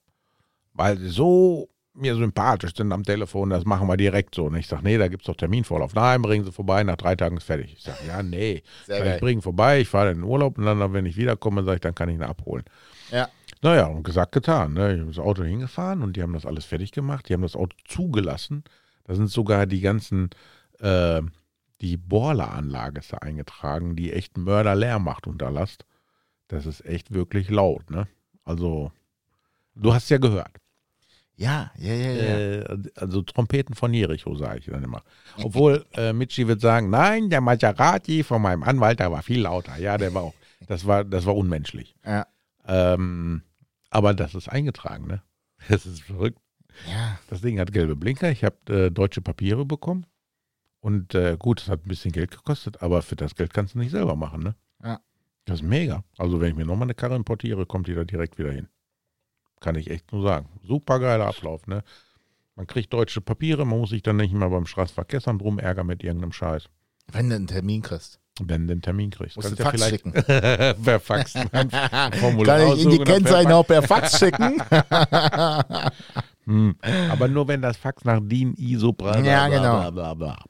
weil sie so mir sympathisch sind am Telefon, das machen wir direkt so. Und ich sage, nee, da gibt es doch Terminvorlauf. Nein, bringen Sie vorbei, nach drei Tagen ist fertig. Ich sage, ja, nee. Ich bringe vorbei, ich fahre in den Urlaub und dann, wenn ich wiederkomme, sage ich, dann kann ich ihn abholen. Ja. Naja, und gesagt, getan. Ne? Ich habe das Auto hingefahren und die haben das alles fertig gemacht. Die haben das Auto zugelassen. Da sind sogar die ganzen, äh, die Boileranlage ist da eingetragen, die echt Mörderlärm macht unter Last. Das ist echt wirklich laut, ne? Also, du hast ja gehört. Ja, ja, ja, ja. Äh, also Trompeten von Jericho, sage ich dann immer. Obwohl äh, Michi wird sagen, nein, der Maserati von meinem Anwalt, der war viel lauter. Ja, der war auch, das war, das war unmenschlich. ja. Ähm, aber das ist eingetragen, ne? Das ist verrückt. ja. Das Ding hat gelbe Blinker. Ich habe äh, deutsche Papiere bekommen. Und äh, gut, es hat ein bisschen Geld gekostet, aber für das Geld kannst du nicht selber machen, ne? Ja. Das ist mega. Also wenn ich mir nochmal eine Karre importiere, kommt die da direkt wieder hin. Kann ich echt nur sagen. Super geiler Ablauf, ne? Man kriegt deutsche Papiere, man muss sich dann nicht mehr beim Straßenverkehrsamt drum ärgern mit irgendeinem Scheiß. Wenn du einen Termin kriegst. Wenn du den Termin kriegst. Musst du Kannst Fax schicken. <laughs> per Fax ein <laughs> Formular Kann ich in die Kennzeichen auch per Fax schicken? <laughs> Hm. Aber nur wenn das Fax nach DIN ISO bla, bla, Ja, bla, genau. bla, bla, bla. Ja. Ach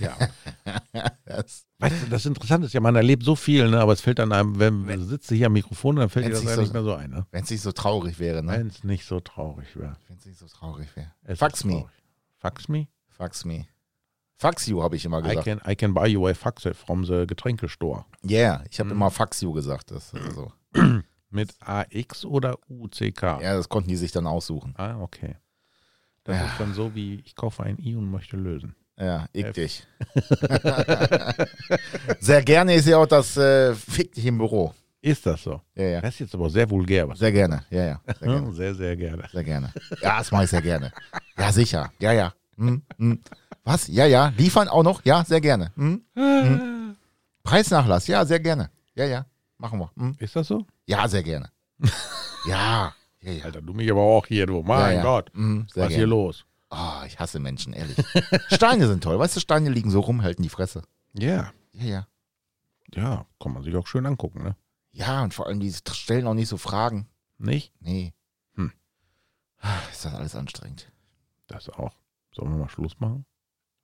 ja. <laughs> Das, Weißt du, das Interessante ist ja, man erlebt so viel, ne? aber es fällt dann einem, wenn du sitzt hier am Mikrofon, dann fällt dir das nicht ja so- nicht mehr so ein. Ne? Wenn es nicht so traurig wäre, ne? Wenn es nicht so traurig wäre. Wenn es nicht so traurig wäre. Fax me. traurig. Fax me? Fax me. Fax you, habe ich immer I gesagt. can, I can buy you a fax from the Getränkestore. Yeah, ich habe Mhm. immer Fax you gesagt. Das, so. <clears throat> Mit AX oder UCK? Ja, das konnten die sich dann aussuchen. Ah, okay. Das Ja. ist dann so wie, ich kaufe ein I und möchte lösen. Ja, ich F. dich. <laughs> Sehr gerne ist ja auch das äh, Fick dich im Büro. Ist das so? Ja, ja. Das ist jetzt aber sehr vulgär. Was Sehr gerne. Ja, ja. Sehr gerne. sehr, sehr gerne. Sehr gerne. Ja, das mache ich sehr gerne. Ja, sicher. Ja, ja. Hm, hm. Was? Ja, ja. Liefern auch noch? Ja, sehr gerne. Hm? Hm. Preisnachlass? Ja, sehr gerne. Ja, ja. Machen wir. Hm? Ist das so? Ja, sehr gerne. Ja. <laughs> Ja, ja. Alter, du mich aber auch hier, du. Mein ja, ja. Gott. Hm, sehr Was hier gerne. los? Oh, ich hasse Menschen, ehrlich. Steine sind toll. Weißt du, Steine liegen so rum, halten die Fresse. Ja, Ja, ja. ja, kann man sich auch schön angucken, ne? Ja, und vor allem, die stellen auch nicht so Fragen. Nicht? Nee. Hm. Ist das alles anstrengend. Das auch. Sollen wir mal Schluss machen?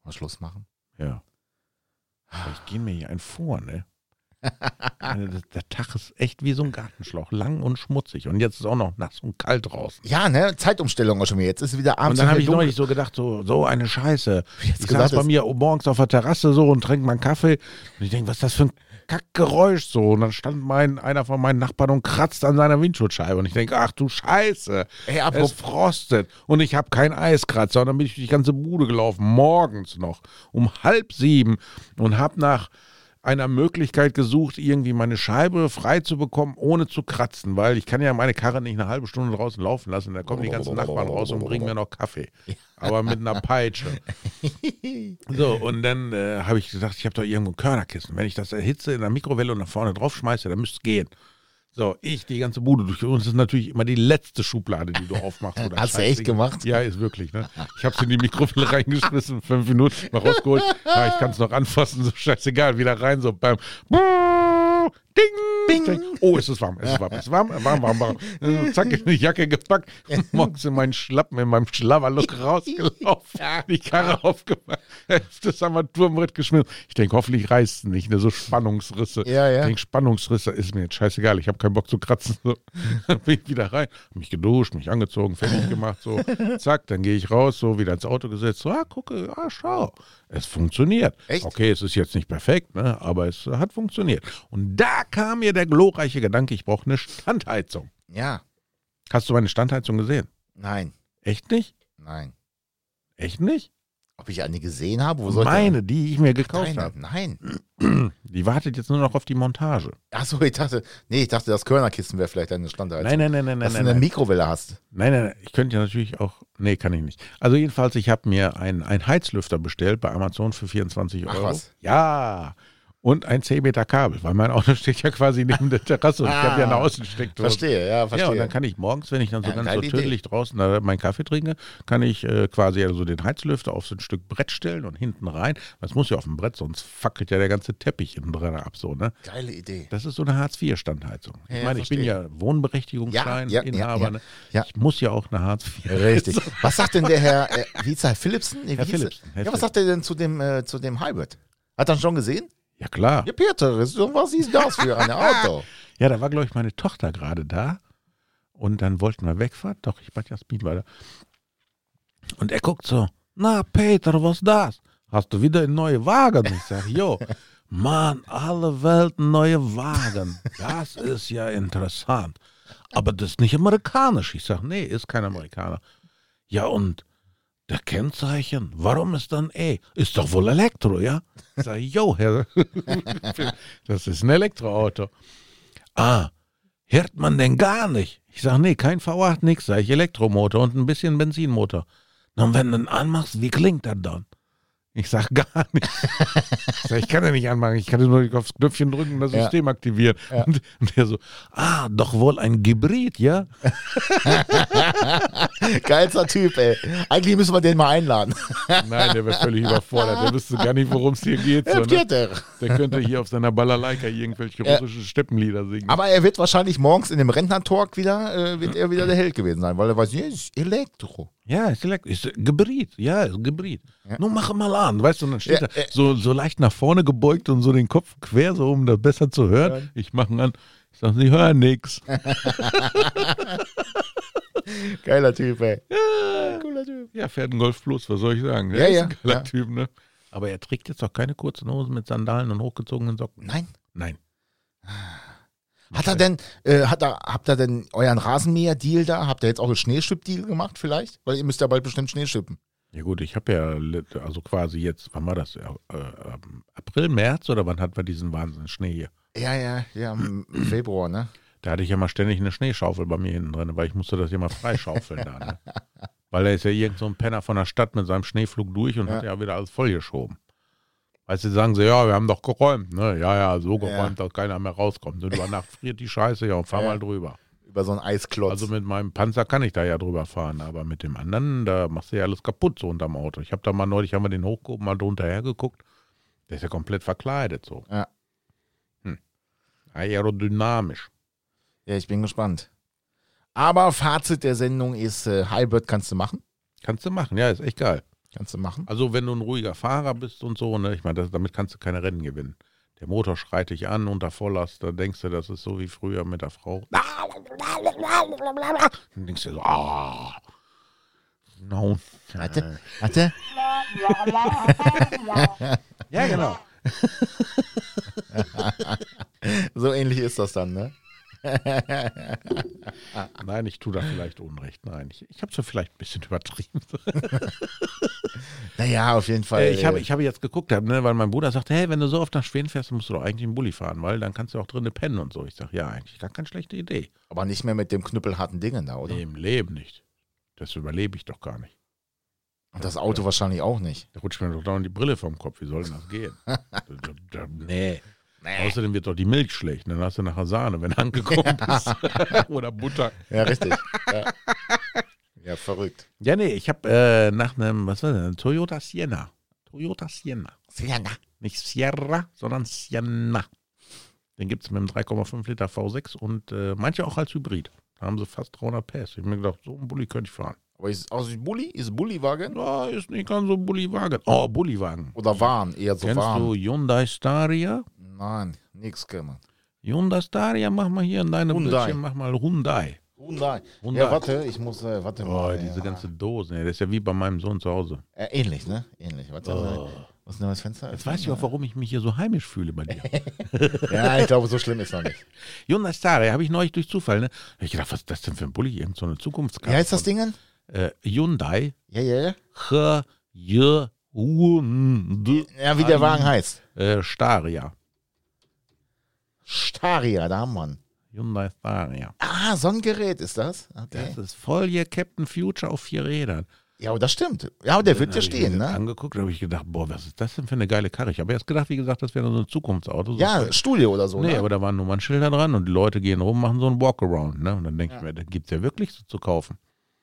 Mal Schluss machen. Ja. Ich gehe mir hier ein vor, ne? Also, der, Tag ist echt wie so ein Gartenschlauch, lang und schmutzig. Und jetzt ist auch noch nass und kalt draußen. Ja, ne? Zeitumstellung auch schon wieder. Jetzt ist es wieder abends. Und dann habe ich neulich so gedacht, so, so eine Scheiße. Jetzt Ich saß bei mir morgens auf der Terrasse so und trinke meinen Kaffee. Und ich denke, was ist das für ein Kackgeräusch so? Und dann stand mein, einer von meinen Nachbarn und kratzt an seiner Windschutzscheibe. Und ich denke, ach du Scheiße, Ey, es frostet. Und ich habe keinen Eiskratzer. Und dann bin ich durch die ganze Bude gelaufen, morgens noch, um halb sieben. Und habe nach einer Möglichkeit gesucht, irgendwie meine Scheibe frei zu bekommen, ohne zu kratzen, weil ich kann ja meine Karre nicht eine halbe Stunde draußen laufen lassen. Da kommen die ganzen Nachbarn raus und bringen mir noch Kaffee. Aber mit einer Peitsche. <laughs> So, und dann äh, habe ich gedacht, ich habe doch irgendwo ein Körnerkissen. Wenn ich das erhitze in der Mikrowelle und nach vorne drauf schmeiße, dann müsste es gehen. So, ich die ganze Bude durch. Und es ist natürlich immer die letzte Schublade, die du aufmachst. <laughs> das Hast du echt gemacht? Ja, ist wirklich. Ne? Ich habe es in die Mikrowelle <laughs> reingeschmissen, fünf Minuten, mal rausgeholt. Ja, ich kann es noch anfassen, so scheißegal, wieder rein, so beim Ding, Ding. Oh, es ist warm, es ist warm, es ist warm, warm, warm, warm. Also, <laughs> zack, in die Jacke gepackt <laughs> morgens in meinen Schlappen, in meinem Schlabberlook <laughs> rausgelaufen, die Karre aufgemacht, das Armaturenbrett geschmissen. Ich denke, hoffentlich reißt es nicht, ne, so Spannungsrisse. Ja, ja. Ich denke, Spannungsrisse ist mir jetzt scheißegal, ich habe keinen Bock zu kratzen. So. Dann bin ich wieder rein, hab mich geduscht, mich angezogen, fertig gemacht, so, zack, dann gehe ich raus, so wieder ins Auto gesetzt, so, ah, gucke, ah, schau, es funktioniert. Echt? Okay, es ist jetzt nicht perfekt, ne, aber es hat funktioniert. Und da kam mir der glorreiche Gedanke, ich brauche eine Standheizung. Ja. Hast du meine Standheizung gesehen? Nein. Echt nicht? Nein. Echt nicht? Ob ich eine gesehen habe? Wo soll Meine, die ich mir gekauft habe. Nein. <clears throat> Die wartet jetzt nur noch auf die Montage. Achso, ich dachte, nee, ich dachte, das Körnerkissen wäre vielleicht eine Standheizung. Nein, nein, nein, nein, Dass nein. du eine nein. Mikrowelle hast. Nein, nein, nein, ich könnte ja natürlich auch. Nee, kann ich nicht. Also, jedenfalls, ich habe mir einen, einen Heizlüfter bestellt bei Amazon für 24 Ach Euro. was. Ja. Und ein 10 Meter Kabel, weil mein Auto <laughs> steht ja quasi neben der Terrasse und ich habe ja eine Ah, Außensteckdose. Verstehe, ja, verstehe. Ja, und dann kann ich morgens, wenn ich dann so Ja, ganz so tödlich draußen da meinen Kaffee trinke, kann ich äh, quasi also den Heizlüfter auf so ein Stück Brett stellen und hinten rein. Das muss ja auf dem Brett, sonst fackelt ja der ganze Teppich innen drin ab. So, ne? Geile Idee. Das ist so eine Hartz-IV-Standheizung. Ich Ja, meine, ich bin verstehe. ja Wohnberechtigungsschein, Ja, ja, ja, Inhaber. ja. Ne? Ich muss ja auch eine Hartz-IV. Richtig. Was sagt denn der Herr, äh, wie hieß er, Philipsen? Nee, Herr er? Philipsen, Herr Ja, was sagt er denn zu dem, äh, zu dem Hybrid? Hat er schon gesehen? Ja, klar. Ja, Peter, was ist das für ein Auto? <laughs> Ja, da war, glaube ich, meine Tochter gerade da. Und dann wollten wir wegfahren. Doch, ich war Jasmin weiter. Und er guckt so, na, Peter, was das? Hast du wieder einen neuen Wagen? Ich sage, jo, <laughs> Mann, alle Welt neue Wagen. Das ist ja interessant. Aber das ist nicht amerikanisch. Ich sage, nee, ist kein Amerikaner. Ja, und der Kennzeichen, warum ist dann E? Ist doch wohl Elektro, ja? Ich sage, jo, Herr, <laughs> das ist ein Elektroauto. Ah, hört man denn gar nicht? Ich sage, nee, kein V8, nix, sag ich, Elektromotor und ein bisschen Benzinmotor. Na, und wenn du ihn anmachst, wie klingt er dann? Ich sag gar nicht. Ich sag, ich kann ja nicht anmachen, ich kann ja nur aufs Knöpfchen drücken und das Ja. System aktivieren. Und, und der so, ah, doch wohl ein Hybrid, ja? <laughs> Geilster Typ, ey. Eigentlich müssen wir den mal einladen. Nein, der wäre völlig überfordert. Der wüsste gar nicht, worum es hier geht. So, ne? Peter. Der könnte hier auf seiner Balalaika irgendwelche Ja. russische Steppenlieder singen. Aber er wird wahrscheinlich morgens in dem Rentner-Talk wieder, äh, wird er wieder der Held gewesen sein, weil er weiß, ja, ist Elektro. Ja, ist Elekt ist Hybrid. Ja, ist Hybrid. Ja. Nun mach mal an, weißt du, und dann steht Ja, er so, so leicht nach vorne gebeugt und so den Kopf quer, so um das besser zu hören. Ich mache ihn an. Ich sage, Sie hören nix. <laughs> Geiler Typ, ey. Ja, Cooler Typ. ja, fährt ein Golf Plus, was soll ich sagen? Ja, Der ist ja, ein geiler ja. Typ, ne? Aber er trägt jetzt auch keine kurzen Hosen mit Sandalen und hochgezogenen Socken. Nein. Nein. Hat er denn, äh, hat er, habt ihr denn euren Rasenmäher-Deal da? Habt ihr jetzt auch einen Schneeschipp-Deal gemacht vielleicht? Weil ihr müsst ja bald bestimmt Schnee schippen. Ja gut, ich habe ja, also quasi jetzt, wann war das? Äh, April, März oder wann hatten wir diesen Wahnsinns Schnee hier? Ja, ja, ja, im <clears throat> Februar, ne? Da hatte ich ja mal ständig eine Schneeschaufel bei mir hinten drin, weil ich musste das ja mal freischaufeln da. Ne? <laughs> Weil da ist ja irgend so ein Penner von der Stadt mit seinem Schneeflug durch und Ja. hat ja wieder alles vollgeschoben. Weißt du, sagen sie, ja, wir haben doch geräumt. Ne? Ja, ja, so geräumt, dass keiner mehr rauskommt. Und über Nacht friert die Scheiße, ja, und fahr Ja. mal drüber. Über so einen Eisklotz. Also mit meinem Panzer kann ich da ja drüber fahren, aber mit dem anderen, da machst du ja alles kaputt so unterm Auto. Ich habe da mal neulich, haben wir den hochgehoben, mal drunter hergeguckt. Der ist ja komplett verkleidet so. Ja. Hm. Aerodynamisch. ja, ich bin gespannt. Aber Fazit der Sendung ist, äh, Hybrid kannst du machen. Kannst du machen, ja, ist echt geil. Kannst du machen. Also wenn du ein ruhiger Fahrer bist und so, ne, ich meine, damit kannst du keine Rennen gewinnen. Der Motor schreit dich an unter Volllast, da denkst du, das ist so wie früher mit der Frau. <laughs> Dann denkst du so, ah. No. Warte, warte. Ja, genau. <laughs> So ähnlich ist das dann, ne? <laughs> Nein, ich tue da vielleicht Unrecht. Nein, ich, ich habe es ja vielleicht ein bisschen <laughs> übertrieben. <laughs> Naja, auf jeden Fall. Äh, ich habe ich habe jetzt geguckt, ne, weil mein Bruder sagte, hey, wenn du so oft nach Schweden fährst, musst du doch eigentlich einen Bulli fahren, weil dann kannst du auch drinnen pennen und so. Ich sage, ja, eigentlich gar keine schlechte Idee. aber nicht mehr mit dem knüppelharten Dingen da, oder? Nee, im Leben nicht. Das überlebe ich doch gar nicht. Und das Auto wahrscheinlich auch nicht. Da rutscht mir doch dauernd die Brille vom Kopf. Wie soll denn das gehen? Da- nee. Außerdem wird doch die Milch schlecht. Dann hast du nachher Sahne, wenn du angekommen bist. <laughs> Oder Butter. Ja, richtig. ja. ja, verrückt. Ja, nee, ich habe äh, nach einem, was war das, Toyota Sienna. Toyota Sienna. Sienna. Nicht Sierra, sondern Sienna. Den gibt es mit einem 3,5 Liter V6 und äh, manche auch als Hybrid. Da haben sie fast 300 PS. Ich habe mir gedacht, so einen Bulli könnte ich fahren. Aber ist aus Bulli? Ist Bulli-Wagen? Ja, ist nicht ganz so Bulli-Wagen. Oh, Bulli-Wagen. Oder Warn? Eher so Kennst Warn. du Hyundai Staria? Nein, nix können. Hyundai Staria, mach mal hier in deinem Hyundai. Bildschirm, mach mal Hyundai. Hyundai. Hyundai. Ja, warte, ich muss, äh, warte Oh, mal. diese ja. ganze Dose, das ist ja wie bei meinem Sohn zu Hause. Äh, ähnlich, ne? Ähnlich. Warte mal. Was ist denn das Fenster? Jetzt weiß ich auch, warum ich mich hier so heimisch fühle bei dir. <laughs> Ja, ich glaube, so schlimm ist noch nicht. Hyundai Staria habe ich neulich durch Zufall, ne? Hab ich gedacht, was ist das denn für ein Bulli? Irgend so eine Zukunftskarte. Wie heißt das Ding denn? Äh, Hyundai Ja, ja, H J U N D ja. wie der Wagen heißt. äh, Staria. Staria, da haben wir ihn. Hyundai Staria. Ah, so ein Gerät ist das? Okay. Das ist voll hier Captain Future auf vier Rädern. Ja, aber das stimmt. Ja, aber der wird Dann ja stehen, ne? Angeguckt, habe ich gedacht, boah, was ist das denn für eine geile Karre? Ich habe erst gedacht, wie gesagt, das wäre so ein Zukunftsauto. So Ja, Studio oder so. Nee, ne? aber da waren Nummernschilder dran und die Leute gehen rum, machen so ein Walkaround. Ne? Und dann denke ich mir, das gibt es ja wirklich so zu kaufen.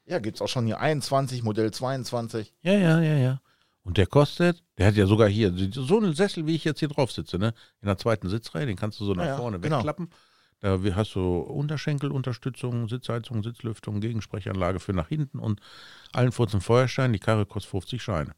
Ja, gibt's auch schon hier 21, Modell 22. Ja, ja, ja, ja. Und der kostet, der hat ja sogar hier so einen Sessel, wie ich jetzt hier drauf sitze, ne? In der zweiten Sitzreihe, den kannst du so nach Ja, vorne genau. wegklappen. Da hast du Unterschenkelunterstützung, Sitzheizung, Sitzlüftung, Gegensprechanlage für nach hinten und allen Furz und Feuerstein. Die Karre kostet 50 Scheine.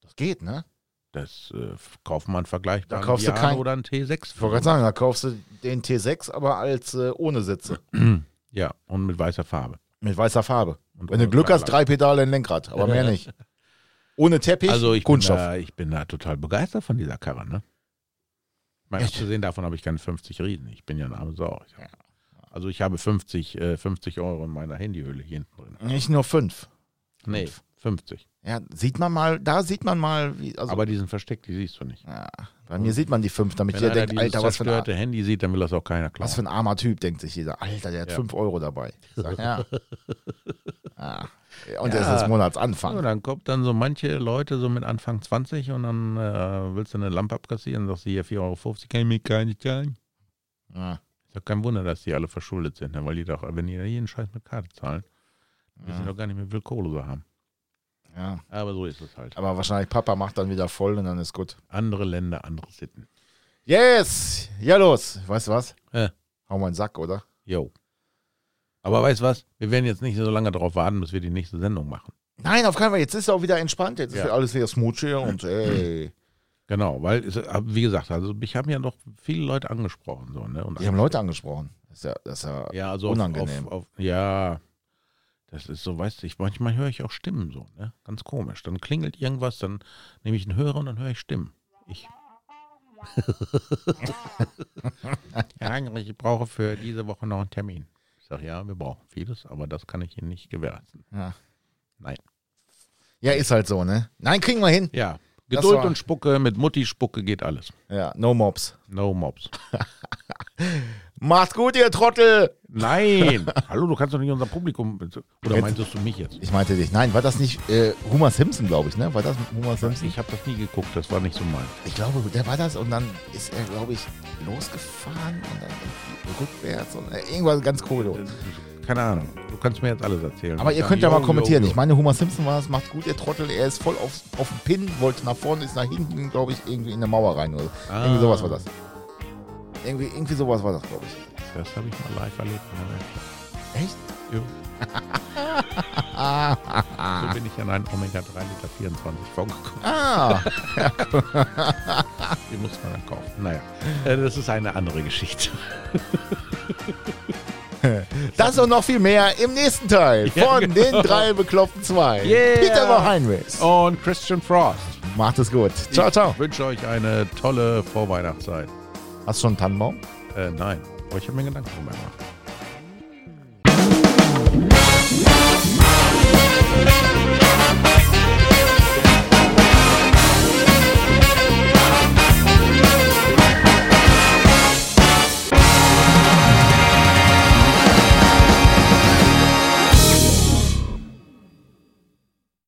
Das geht, ne? Das äh, kauft man vergleichbar Da kaufst du Viano kein- oder ein T6. Ich wollte gerade sagen, da kaufst du den T6, aber als äh, ohne Sitze. <clears throat> Ja, und mit weißer Farbe. Mit weißer Farbe. Und Wenn du Glück hast, drei Pedale im Lenkrad, aber mehr nicht. Ohne Teppich, Also ich bin, Kunststoff. da, ich bin da total begeistert von dieser Karre, ne? Mal abgesehen davon habe ich keine 50 Riesen. Ich bin ja eine arme Sau. Ich hab, also ich habe 50, äh, 50 Euro in meiner Handyhülle hier hinten drin. Nicht nur fünf. Nee, 50. Ja, sieht man mal, da sieht man mal, wie, also, Aber die sind versteckt, die siehst du nicht. ja, bei mir sieht man die fünf, damit Wenn jeder denkt, Alter, was für, ein, zerstörte Handy sieht, dann will das auch keiner klauen. was für ein armer Typ, denkt sich jeder. Alter, der hat Ja. fünf Euro dabei. Sag, ja. <laughs> ja. Und Ja. es ist Ja, Monatsanfang. dann kommt dann so manche Leute so mit Anfang 20 und dann äh, willst du eine Lampe abkassieren, sagst du hier 4,50 Euro, kann ich mir gar nicht zahlen. Ja. Ist doch kein Wunder, dass die alle verschuldet sind, ne? weil die doch, wenn die da jeden Scheiß mit Karte zahlen, wissen die doch gar nicht mehr, wie viel Kohle sie haben. Ja. Aber so ist es halt. Aber wahrscheinlich Papa macht dann wieder voll und dann ist gut. Andere Länder, andere Sitten. Yes! Ja, los. Weißt du was? Äh. Hau mal einen Sack, oder? Jo. Aber weißt du was? Wir werden jetzt nicht so lange darauf warten, bis wir die nächste Sendung machen. Nein, auf keinen Fall. Jetzt ist es auch wieder entspannt. Jetzt Ja. ist alles wieder smooth hier und ey. Genau, weil, es, wie gesagt, also mich haben ja doch viele Leute angesprochen. So, ne? Und Die haben Leute angesprochen. Das ist ja, das ist ja, Ja, also unangenehm. Auf, auf, auf, ja, das ist so, weißt du, ich, manchmal höre ich auch Stimmen so, ne? Ganz komisch. Dann klingelt irgendwas, dann nehme ich einen Hörer und dann höre ich Stimmen. Ich. <laughs> Heinrich, ich brauche für diese Woche noch einen Termin. Ich sage, ja, wir brauchen vieles, aber das kann ich Ihnen nicht gewährleisten. ja. Nein. ja, ist halt so, ne? Nein, kriegen wir hin. Ja, Das Geduld war- und Spucke, mit Mutti Spucke geht alles. Ja, no Mobs. No Mobs. <laughs> Macht's gut, ihr Trottel! Nein! <laughs> Hallo, du kannst doch nicht unser Publikum. Oder Jetzt- meintest du mich jetzt? Ich meinte dich. Nein, war das nicht äh, Homer Simpson, glaube ich, ne? War das Homer Simpson? Ich habe das nie geguckt, das war nicht so mein. Ich glaube, der war das und dann ist er, glaube ich, losgefahren und dann rückwärts und äh, irgendwas ganz cool. Keine Ahnung. Du kannst mir jetzt alles erzählen. Aber ihr könnt ja mal kommentieren. Ich meine, Homer Simpson war es, macht gut, ihr Trottel. Er ist voll auf, auf dem Pin, wollte nach vorne, ist nach hinten, glaube ich, irgendwie in eine Mauer rein. Oder. Ah. Irgendwie sowas war das. Irgendwie, irgendwie sowas war das, glaube ich. Das habe ich mal live erlebt. Echt? Jo. so bin ich an einen Omega 3 Liter 24 vorgekommen. Ah, <laughs> Den muss man dann kaufen. Naja, äh, das ist eine andere Geschichte. <laughs> das und noch viel mehr im nächsten Teil Ja, von genau. den drei bekloppten zwei. Yeah. Peter Heinrichs. Und Christian Frost. Macht es gut. Ciao, ciao. Ich wünsche euch eine tolle Vorweihnachtszeit. Hast du schon einen Tannenbaum? Äh, nein, aber ich habe mir Gedanken gemacht.